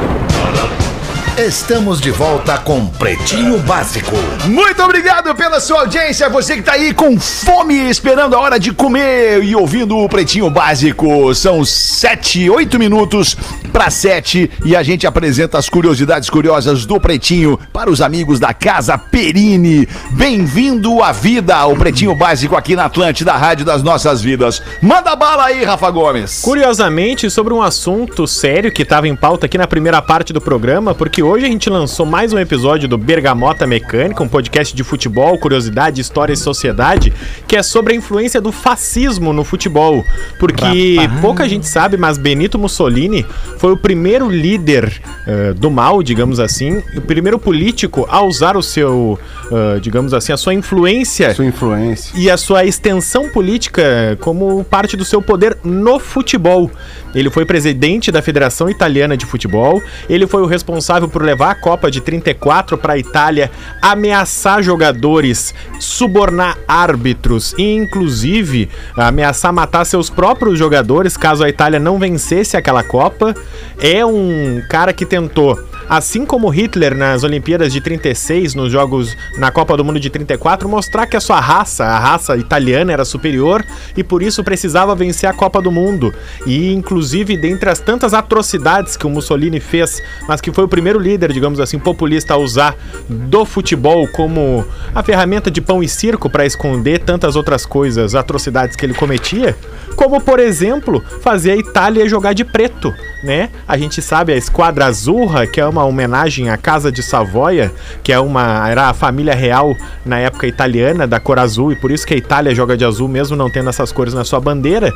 Speaker 1: Estamos de volta com Pretinho Básico.
Speaker 2: Muito obrigado pela sua audiência, você que tá aí com fome, esperando a hora de comer e ouvindo o Pretinho Básico. São sete, oito minutos para sete e a gente apresenta as curiosidades curiosas do Pretinho para os amigos da Casa Perini. Bem-vindo à vida, o Pretinho Básico aqui na Atlântida, Rádio das Nossas Vidas. Manda bala aí, Rafa Gomes.
Speaker 4: Curiosamente, sobre um assunto sério que estava em pauta aqui na primeira parte do programa, porque hoje a gente lançou mais um episódio do Bergamota Mecânica, um podcast de futebol, curiosidade, história e sociedade, que é sobre a influência do fascismo no futebol. Porque pouca gente sabe, mas Benito Mussolini foi o primeiro líder eh, do mal, digamos assim, o primeiro político a usar o seu, eh, digamos assim, a sua influência
Speaker 6: Sua influência.
Speaker 4: e a sua extensão política como parte do seu poder no futebol. Ele foi presidente da Federação Italiana de Futebol, ele foi o responsável por levar a Copa de 34 para a Itália, ameaçar jogadores, subornar árbitros e inclusive ameaçar matar seus próprios jogadores caso a Itália não vencesse aquela Copa. É um cara que tentou assim como Hitler nas Olimpíadas de 36, nos jogos na Copa do Mundo de 34, mostrar que a sua raça, a raça italiana, era superior e por isso precisava vencer a Copa do Mundo. E inclusive, dentre as tantas atrocidades que o Mussolini fez, mas que foi o primeiro líder, digamos assim, populista a usar do futebol como a ferramenta de pão e circo para esconder tantas outras coisas, atrocidades que ele cometia, como por exemplo, fazer a Itália jogar de preto, né? A gente sabe a Esquadra Azurra, que é uma homenagem à Casa de Savoia, que é uma era a família real na época italiana da cor azul e por isso que a Itália joga de azul mesmo não tendo essas cores na sua bandeira.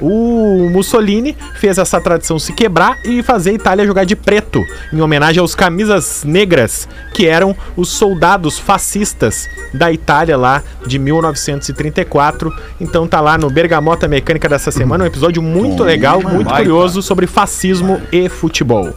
Speaker 4: O Mussolini fez essa tradição se quebrar e fazer a Itália jogar de preto, em homenagem aos camisas negras, que eram os soldados fascistas da Itália lá de 1934. Então tá lá no Bergamota Mecânica dessa semana, um episódio muito legal, muito curioso sobre fascismo e futebol.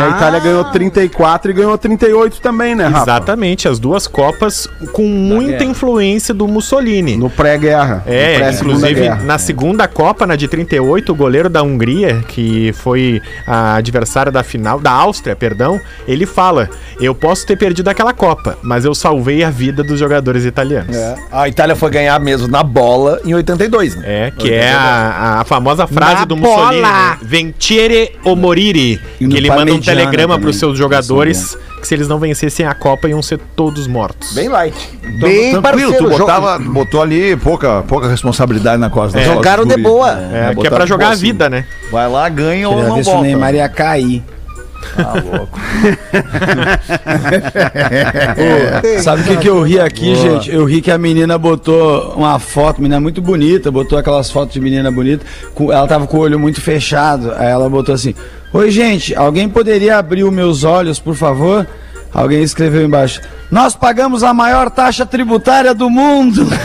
Speaker 6: E a Itália ganhou 34 e ganhou 38 também, né, Rafa?
Speaker 4: Exatamente, as duas Copas com muita influência do Mussolini.
Speaker 6: No pré-guerra.
Speaker 4: É,
Speaker 6: pré-Segunda
Speaker 4: inclusive
Speaker 6: Guerra.
Speaker 4: na segunda Copa, na de 38, o goleiro da Hungria, que foi a adversária da final, da Áustria, perdão, ele fala: Eu posso ter perdido aquela Copa, mas eu salvei a vida dos jogadores italianos.
Speaker 3: É. A Itália foi ganhar mesmo na bola em 82, né?
Speaker 4: É, que é a, a famosa frase
Speaker 5: Na
Speaker 4: do Mussolini,
Speaker 5: bola!
Speaker 4: né? Vencere o morire.
Speaker 7: E
Speaker 4: Que ele manda um telegrama
Speaker 7: também,
Speaker 4: pros seus jogadores que se eles não vencessem a Copa iam ser todos mortos.
Speaker 3: Bem light.
Speaker 5: Bem
Speaker 2: Então, Tranquilo, tu botava, botou ali pouca, pouca responsabilidade na costa.
Speaker 4: É,
Speaker 5: jogaram de boa.
Speaker 4: É, que é pra jogar a vida, né?
Speaker 2: Vai lá, ganha ou
Speaker 7: Queria
Speaker 2: não
Speaker 7: ver se o
Speaker 2: volta.
Speaker 7: Neymar ia cair.
Speaker 2: Tá louco. *laughs*
Speaker 7: Ô, sabe o que, que eu ri aqui, gente? Eu ri que a menina botou uma foto, menina muito bonita, botou aquelas fotos de menina bonita, com- ela tava com o olho muito fechado. Aí ela botou assim: Oi, gente, alguém poderia abrir os meus olhos, por favor? Alguém escreveu embaixo: Nós pagamos a maior taxa tributária do mundo. *laughs*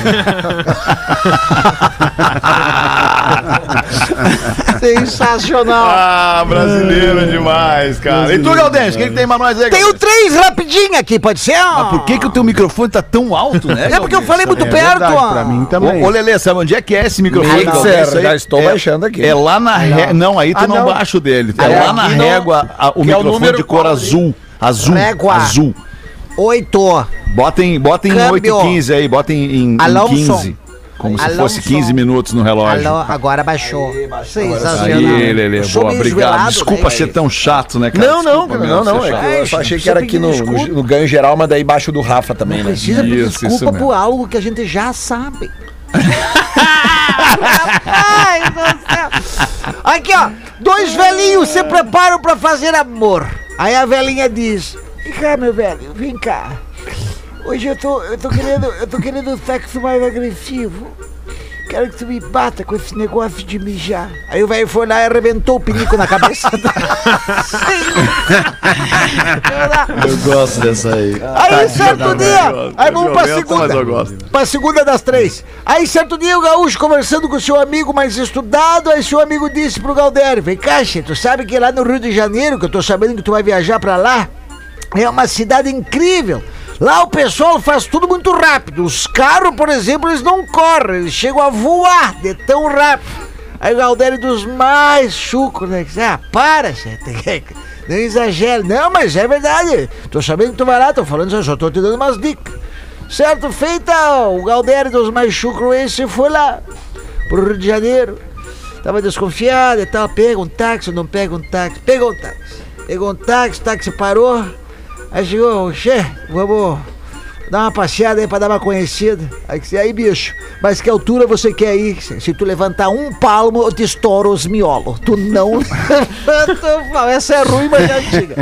Speaker 7: *laughs*
Speaker 5: Sensacional.
Speaker 2: Ah, brasileiro demais, cara. E tu, Galdêncio, o que, que tem pra nós aí?
Speaker 5: Tenho três rapidinho aqui, pode ser?
Speaker 2: Mas por que, que o teu microfone tá tão alto, né?
Speaker 5: É porque eu falei muito
Speaker 6: É
Speaker 5: perto.
Speaker 6: verdade,
Speaker 5: ó.
Speaker 6: pra mim também.
Speaker 2: Ô, ô Lelê, sabe onde é que é esse microfone?
Speaker 3: Mixer, já estou
Speaker 2: É-
Speaker 3: baixando aqui.
Speaker 2: É lá na régua. Não, aí tu
Speaker 6: Ah,
Speaker 2: não,
Speaker 6: não.
Speaker 2: baixa o dele. É,
Speaker 3: É
Speaker 2: lá na régua a- o
Speaker 3: que é o
Speaker 2: microfone de cor azul. Azul.
Speaker 5: Régua.
Speaker 2: Azul.
Speaker 5: Oito.
Speaker 2: Botem, botem em
Speaker 5: Câmbio.
Speaker 2: 8 e 15 aí, botem em, em
Speaker 5: Alonso.
Speaker 2: 15. Como se
Speaker 5: Alonso.
Speaker 2: fosse 15 minutos no relógio.
Speaker 5: Alô, agora baixou. Sensacional.
Speaker 2: Aí,
Speaker 5: Eu sou
Speaker 2: boa, obrigado. Desculpa
Speaker 5: né?
Speaker 2: ser tão chato, né, cara?
Speaker 3: Não, não,
Speaker 2: Desculpa
Speaker 3: não, não. É que eu só achei que era aqui no, no, no ganho geral, mas daí baixo do Rafa também, né?
Speaker 5: Precisa pedir
Speaker 2: Isso, isso
Speaker 5: desculpa
Speaker 2: mesmo.
Speaker 5: por algo que a gente já sabe. Rapaz do céu. Aqui, ó. Dois velhinhos se preparam pra fazer amor. Aí a velhinha diz: Vem cá, meu velho, vem cá. Hoje eu tô, eu tô querendo, eu tô querendo um sexo mais agressivo. Quero que tu me bata com esse negócio de mijar. Aí o velho foi lá e arrebentou o pinico na cabeça. *laughs*
Speaker 7: Eu gosto dessa aí.
Speaker 5: Aí certo dia, aí vamos pra
Speaker 2: violento, mas eu
Speaker 5: segunda.
Speaker 2: gosto.
Speaker 5: Pra segunda das três. Aí certo dia o gaúcho conversando com seu amigo mais estudado, aí seu amigo disse pro Galdério, vem cá, che, tu sabe que lá no Rio de Janeiro, que eu tô sabendo que tu vai viajar pra lá, é uma cidade incrível. Lá o pessoal faz tudo muito rápido. Os carros, por exemplo, eles não correm, eles chegam a voar de tão rápido. Aí o Galdério dos mais chucros, né? Ah, para, gente. *laughs* Não exagera. Não, mas é verdade. Tô sabendo que tu vai lá, tô falando, eu só tô te dando umas dicas. Certo, feita, o Galdério dos mais chucros esse foi lá pro Rio de Janeiro. Tava desconfiado e tal, pega um táxi, não pega um táxi, pegou um táxi. Pegou um táxi, o táxi parou. Aí chegou, che, vamos dar uma passeada aí pra dar uma conhecida. Aí aí bicho, mas que altura você quer ir? Se tu levantar um palmo, eu te estouro os miolos. Tu não *laughs* levanta, essa é ruim, mas é antiga.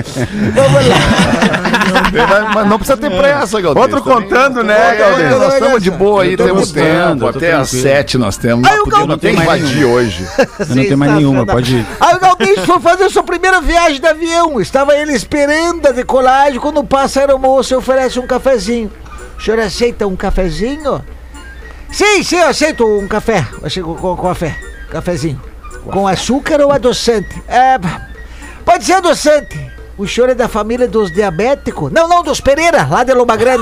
Speaker 5: Vamos lá.
Speaker 2: Mas não precisa ter pressa, Galdês.
Speaker 6: Outro contando, né, Galdês?
Speaker 2: Nós estamos de boa aí, temos tempo. Até às sete nós temos.
Speaker 5: Aí o
Speaker 2: Podemos
Speaker 5: Galdês-
Speaker 2: até invadir hoje.
Speaker 7: Eu não tenho mais nenhuma, pode ir.
Speaker 5: Aí o Galdês foi fazer sua primeira viagem de avião. Estava ele esperando a decolagem quando passa a aeromoça e oferece um cafezinho. O senhor aceita um cafezinho? Sim, sim, eu aceito um café. Eu chego com, com café. Cafezinho. Com açúcar ou adoçante? É, pode ser adoçante. O senhor é da família dos diabéticos? Não, não, dos Pereira, lá de Lomba Grande.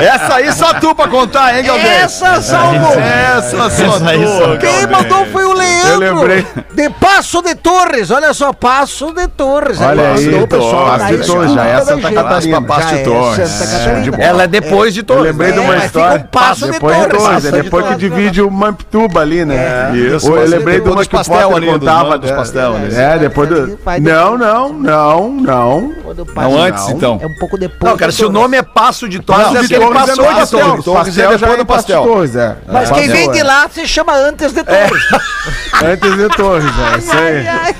Speaker 2: Essa aí só tu pra contar, hein, Galdês?
Speaker 5: Essa salvou.
Speaker 2: Essa só
Speaker 7: Essa aí só-
Speaker 2: tu.
Speaker 5: Quem mandou foi o Leandro.
Speaker 6: Eu lembrei.
Speaker 5: De Passo de Torres. Olha só, Passo de Torres.
Speaker 6: Olha
Speaker 5: Mandou
Speaker 6: aí,
Speaker 5: pessoal
Speaker 6: Passo de Torres, já é Santa. Catarina.
Speaker 2: Passo de
Speaker 5: é
Speaker 2: Torres. É.
Speaker 3: Ela é depois de
Speaker 6: Eu
Speaker 3: todos.
Speaker 6: lembrei
Speaker 5: É,
Speaker 6: de uma história.
Speaker 5: um passo de Torres.
Speaker 6: Torres, é
Speaker 5: Passo de
Speaker 6: depois que
Speaker 5: Torres.
Speaker 6: divide o Mamptuba ali, né?
Speaker 2: Isso,
Speaker 6: Ou eu lembrei de uma
Speaker 2: dos
Speaker 6: que o
Speaker 2: pastel
Speaker 6: Potter contava.
Speaker 2: dos
Speaker 6: é,
Speaker 2: pastel ali.
Speaker 6: É, depois do...
Speaker 5: Vai
Speaker 6: Não,
Speaker 5: depois.
Speaker 6: não, não, não.
Speaker 5: Quando passa-
Speaker 2: Não, antes, então.
Speaker 5: É um pouco depois.
Speaker 3: Não, cara, se o nome é Passo de Torres,
Speaker 6: Passo
Speaker 3: é porque ele
Speaker 6: é
Speaker 3: passou de. Torres.
Speaker 6: Torres
Speaker 2: Pastel
Speaker 6: é depois
Speaker 2: é
Speaker 6: do
Speaker 2: Passo de
Speaker 6: pastel.
Speaker 2: Torres,
Speaker 6: é.
Speaker 5: Mas
Speaker 6: É,
Speaker 5: quem vem de
Speaker 6: é.
Speaker 5: lá se chama antes de Torres. *laughs*
Speaker 6: Antes de Torres, é isso aí.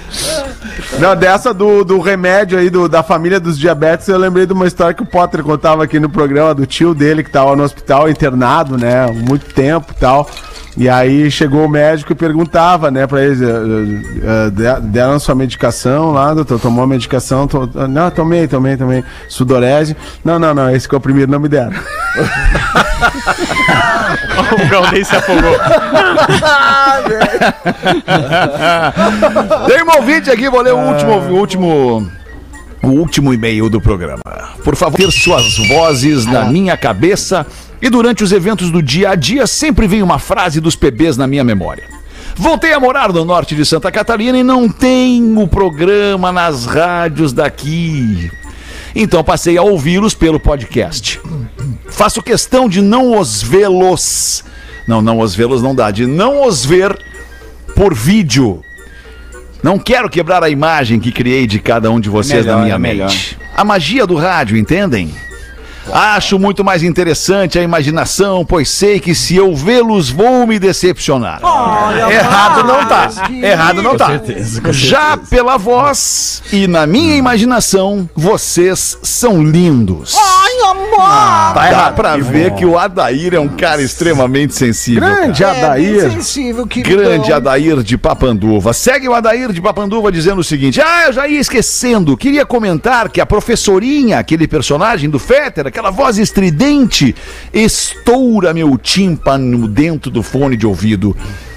Speaker 6: Não, dessa do, do remédio aí, do, da família dos diabetes, eu lembrei de uma história que o Potter contava aqui no programa do tio dele, que tava no hospital internado, né, há muito tempo e tal. E aí chegou o médico e perguntava, né, pra eles, eh, eh, de- deram sua medicação lá, doutor, tomou a medicação, to- não, tomei, tomei, tomei, sudorese. Não, não, não, esse comprimido não me deram. *laughs*
Speaker 4: O Galdês se afogou. *laughs*
Speaker 2: Tem um ouvinte aqui, vou ler o último, o último, o último e-mail do programa. Por favor, ter suas vozes na minha cabeça e durante os eventos do dia a dia sempre vem uma frase dos PBs na minha memória. Voltei a morar no norte de Santa Catarina e não tem o programa nas rádios daqui. Então passei a ouvi-los pelo podcast. Faço questão de não os vê-los. Não, não os vê-los não dá, de não os ver por vídeo. Não quero quebrar a imagem que criei de cada um de vocês
Speaker 7: Melhor,
Speaker 2: na minha
Speaker 7: é melhor.
Speaker 2: mente. A magia do rádio, entendem? Acho muito mais interessante a imaginação, pois sei que se eu vê-los vou me decepcionar.
Speaker 3: Errado não tá. Errado não tá.
Speaker 2: Já pela voz e na minha imaginação, vocês são lindos.
Speaker 5: Ai, amor!
Speaker 2: Dá
Speaker 3: Tá errado.
Speaker 2: pra ver que o Adair é um cara extremamente sensível. cara.
Speaker 6: Grande
Speaker 5: É, bem
Speaker 6: Adair.
Speaker 5: sensível, queridão.
Speaker 2: Grande Adair de Papanduva. Segue o Adair de Papanduva dizendo o seguinte: Ah, eu já ia esquecendo. Queria comentar que a professorinha, aquele personagem do Fetter, aquela voz estridente, estoura meu tímpano dentro do fone de ouvido.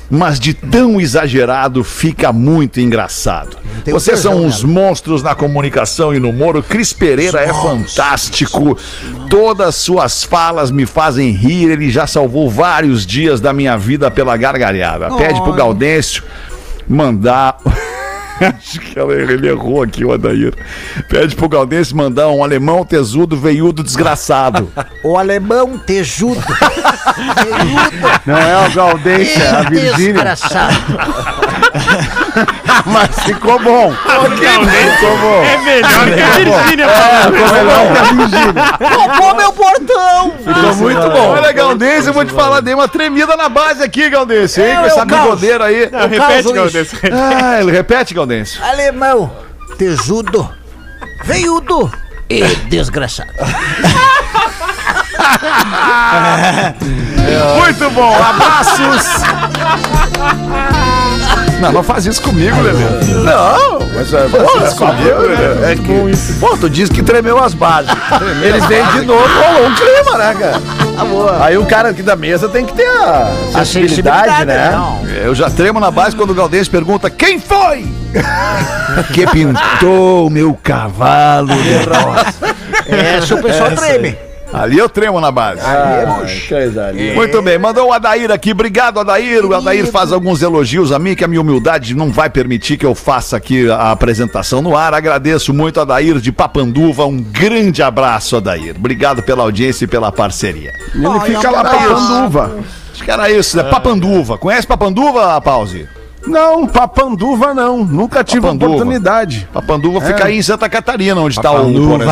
Speaker 2: Mas de tão exagerado fica muito engraçado. Vocês são uns monstros na comunicação e no humor. O Cris Pereira é fantástico. Todas suas falas me fazem rir. Ele já salvou vários dias da minha vida pela gargalhada. Pede pro Gaudêncio mandar. *laughs* Acho que ela- ele errou aqui, o Adair. Pede pro Gaudêncio mandar um alemão tesudo, veiudo, desgraçado.
Speaker 5: O alemão tejudo. tejudo. *laughs*
Speaker 6: Não é o Gaudência, é a
Speaker 5: e
Speaker 6: Virgínia.
Speaker 5: desgraçado. *laughs*
Speaker 6: Mas ficou bom. Ficou bom.
Speaker 4: É melhor que a Virgínia falando.
Speaker 6: Ficou melhor que a Virgínia.
Speaker 5: Roubou meu portão.
Speaker 2: Ficou muito bom. Olha, Gaudêncio, eu vou te falar, dei uma tremida na base aqui, Gaudêncio, hein?
Speaker 5: É,
Speaker 2: Com
Speaker 5: é
Speaker 2: essa bigodeira aí.
Speaker 4: Não,
Speaker 5: Eu
Speaker 4: repete, Galdês.
Speaker 2: Ah, ele repete, Gaudêncio.
Speaker 5: Alemão tejudo. Veiudo. E desgraçado. *laughs*
Speaker 2: Muito bom, abraços. Não, não faz isso comigo, Lelê.
Speaker 3: Não, mas é,
Speaker 2: Faz isso comigo, Lelê.
Speaker 3: é que. Pô, tu disse que tremeu as bases. Eles vêm de novo, rolou um clima, né, cara? Aí o cara aqui da mesa tem que ter a sensibilidade, né?
Speaker 5: Não.
Speaker 2: Eu já tremo na base quando o Gaudêncio pergunta quem foi que pintou meu cavalo de rosa.
Speaker 5: Essa o pessoal treme.
Speaker 2: Ali eu tremo na base.
Speaker 3: coisa linda.
Speaker 2: Muito bem, mandou o Adair aqui. Obrigado, Adair. O Adair faz alguns elogios a mim, que a minha humildade não vai permitir que eu faça aqui a apresentação no ar. Agradeço muito, Adair de Papanduva. Um grande abraço, Adair. Obrigado pela audiência e pela parceria.
Speaker 6: Ele fica lá
Speaker 2: era
Speaker 6: pra
Speaker 2: isso.
Speaker 6: Panduva.
Speaker 2: Acho que era isso, é Papanduva. Conhece Papanduva, Pause?
Speaker 6: Não, Papanduva não. Nunca tive
Speaker 2: Papanduva.
Speaker 6: oportunidade.
Speaker 2: Papanduva
Speaker 6: É.
Speaker 2: fica aí em Santa Catarina, onde está o
Speaker 7: Papanduva.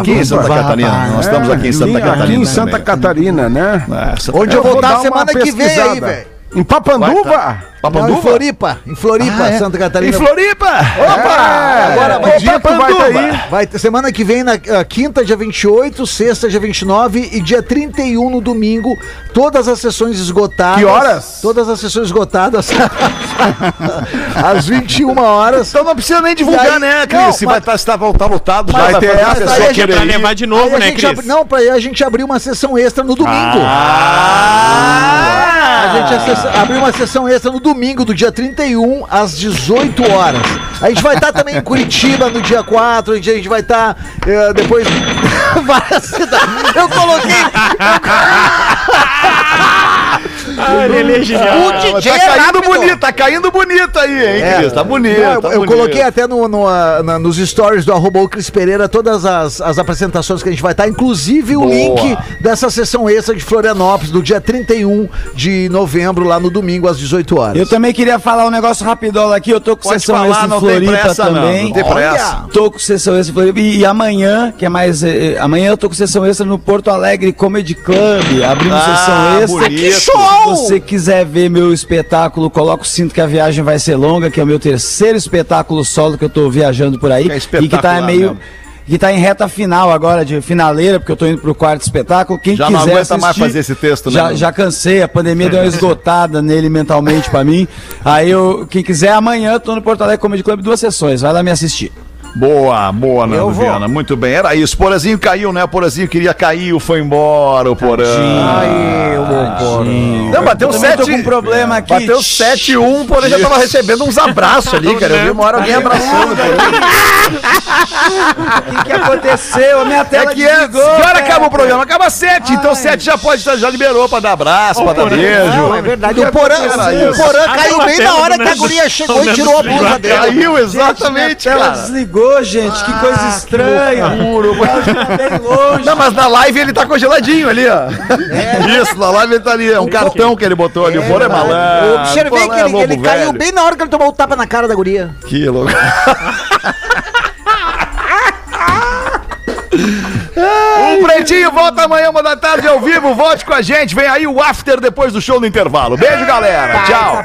Speaker 2: Aqui em Santa Catarina. Nós estamos aqui em Santa Catarina.
Speaker 6: Aqui em Santa. Catarina, né?
Speaker 2: É, Santa-
Speaker 5: Onde eu vou
Speaker 6: dar
Speaker 5: estar semana que vem aí, velho.
Speaker 6: Em Papanduva?
Speaker 5: Não, em
Speaker 2: Papanduva?
Speaker 5: Floripa. Em Floripa,
Speaker 2: Ah, é?
Speaker 5: Santa Catarina.
Speaker 2: Em Floripa!
Speaker 6: Opa!
Speaker 5: Agora vai
Speaker 6: dia que vai
Speaker 2: Papanduva.
Speaker 6: daí?
Speaker 5: Vai ter semana que vem, na ah, quinta, dia 28, sexta, dia 29 e dia 31 no domingo. Todas as sessões esgotadas.
Speaker 6: Que horas?
Speaker 5: Todas as sessões esgotadas *laughs* às 21 horas.
Speaker 2: Então não precisa nem divulgar,
Speaker 5: aí-
Speaker 2: né, Cris?
Speaker 5: Não,
Speaker 2: Se
Speaker 5: mas-
Speaker 2: vai estar tá, tá lotado, já
Speaker 6: Vai
Speaker 2: vai
Speaker 6: ter
Speaker 2: a pessoa
Speaker 5: aí gente
Speaker 2: querer
Speaker 4: Pra levar de
Speaker 5: Aí
Speaker 4: novo,
Speaker 5: a
Speaker 4: né, Cris?
Speaker 5: abri- não, pra a gente abrir uma sessão extra no domingo.
Speaker 2: Ah!
Speaker 5: A gente abriu uma sessão extra no domingo, do dia 31, às 18 horas. A gente vai estar também em Curitiba no dia 4, a gente vai estar eh, depois *laughs* várias cidades. Eu coloquei. *laughs*
Speaker 4: Ah, ele é genial.
Speaker 5: O
Speaker 2: Tá
Speaker 5: DJ é
Speaker 2: caindo
Speaker 5: rápido.
Speaker 2: bonito, tá caindo bonito aí, hein,
Speaker 5: É.
Speaker 2: Cris? Tá bonito.
Speaker 5: Não, eu,
Speaker 2: tá
Speaker 5: eu
Speaker 2: bonito.
Speaker 5: coloquei até no, no, ah, na- nos stories do arroba o Cris Pereira todas as, as apresentações que a gente vai estar, inclusive o
Speaker 2: Boa.
Speaker 5: link dessa sessão extra de Florianópolis, do dia 31 de novembro, lá no domingo, às 18 horas.
Speaker 7: Eu também queria falar um negócio rapidola aqui. Eu tô com
Speaker 2: Pode
Speaker 7: sessão
Speaker 2: falar,
Speaker 7: extra em
Speaker 2: não tem
Speaker 7: Floripa
Speaker 2: pressa,
Speaker 7: também.
Speaker 2: não tem pressa.
Speaker 7: Tô com sessão extra em Floripa. E, e amanhã, que é mais. eh, eh, amanhã eu tô com sessão extra no Porto Alegre Comedy Club. Abrimos
Speaker 2: Ah,
Speaker 7: sessão extra.
Speaker 2: bonito. Que
Speaker 5: show!
Speaker 7: Se você quiser ver meu espetáculo, coloca o cinto que a viagem vai ser longa, que é o meu terceiro espetáculo solo que eu tô viajando por aí.
Speaker 2: Que é
Speaker 7: e que tá meio.
Speaker 2: mesmo.
Speaker 7: Que tá em reta final agora, de finaleira, porque eu tô indo pro quarto espetáculo. Quem
Speaker 2: Já
Speaker 7: quiser
Speaker 2: não aguenta
Speaker 7: assistir,
Speaker 2: mais fazer esse texto, né,
Speaker 7: já, já cansei, a pandemia deu uma esgotada nele mentalmente pra mim. Aí eu, quem quiser, amanhã eu tô no Porto Alegre Comedy Club, duas sessões, vai lá me assistir.
Speaker 2: Boa, boa, Nando
Speaker 5: Eu vou.
Speaker 2: Viana. Muito bem, era isso. Porazinho caiu, né? Porazinho queria cair, foi embora o Porã.
Speaker 5: Aí, o
Speaker 3: Não, bateu
Speaker 7: Também tô
Speaker 3: 7.
Speaker 7: com um problema aqui.
Speaker 3: Bateu 7 1, porém já tava recebendo uns abraços ali, *laughs* cara. Eu vi uma hora alguém abraçando.
Speaker 7: O que, que aconteceu? A minha
Speaker 2: É
Speaker 7: tela
Speaker 2: que é.
Speaker 7: desligou,
Speaker 2: Que hora
Speaker 7: cara.
Speaker 2: acaba o programa? Acaba sete. Então sete já pode, já liberou pra dar abraço, pra dar beijo.
Speaker 5: Não, é verdade. O Porã, o. Porã caiu bem na hora que a guria chegou e tirou a
Speaker 4: desligou
Speaker 5: blusa dele.
Speaker 2: Caiu, exatamente, cara.
Speaker 7: desligou, gente. Que coisa estranha. Tá bem longe.
Speaker 3: Não, mas na live ele tá congeladinho ali, ó.
Speaker 2: Isso, na live ele tá ali. É um cartão que ele botou ali. O Porã é malandro.
Speaker 5: Eu observei que
Speaker 2: é
Speaker 5: ele, ele caiu
Speaker 2: velho.
Speaker 5: bem na hora que ele tomou o tapa na cara da guria.
Speaker 2: Que louco. O Pretinho volta amanhã, uma da tarde, ao vivo. Volte com a gente. Vem aí o after depois do show no intervalo. Beijo, galera. Tchau.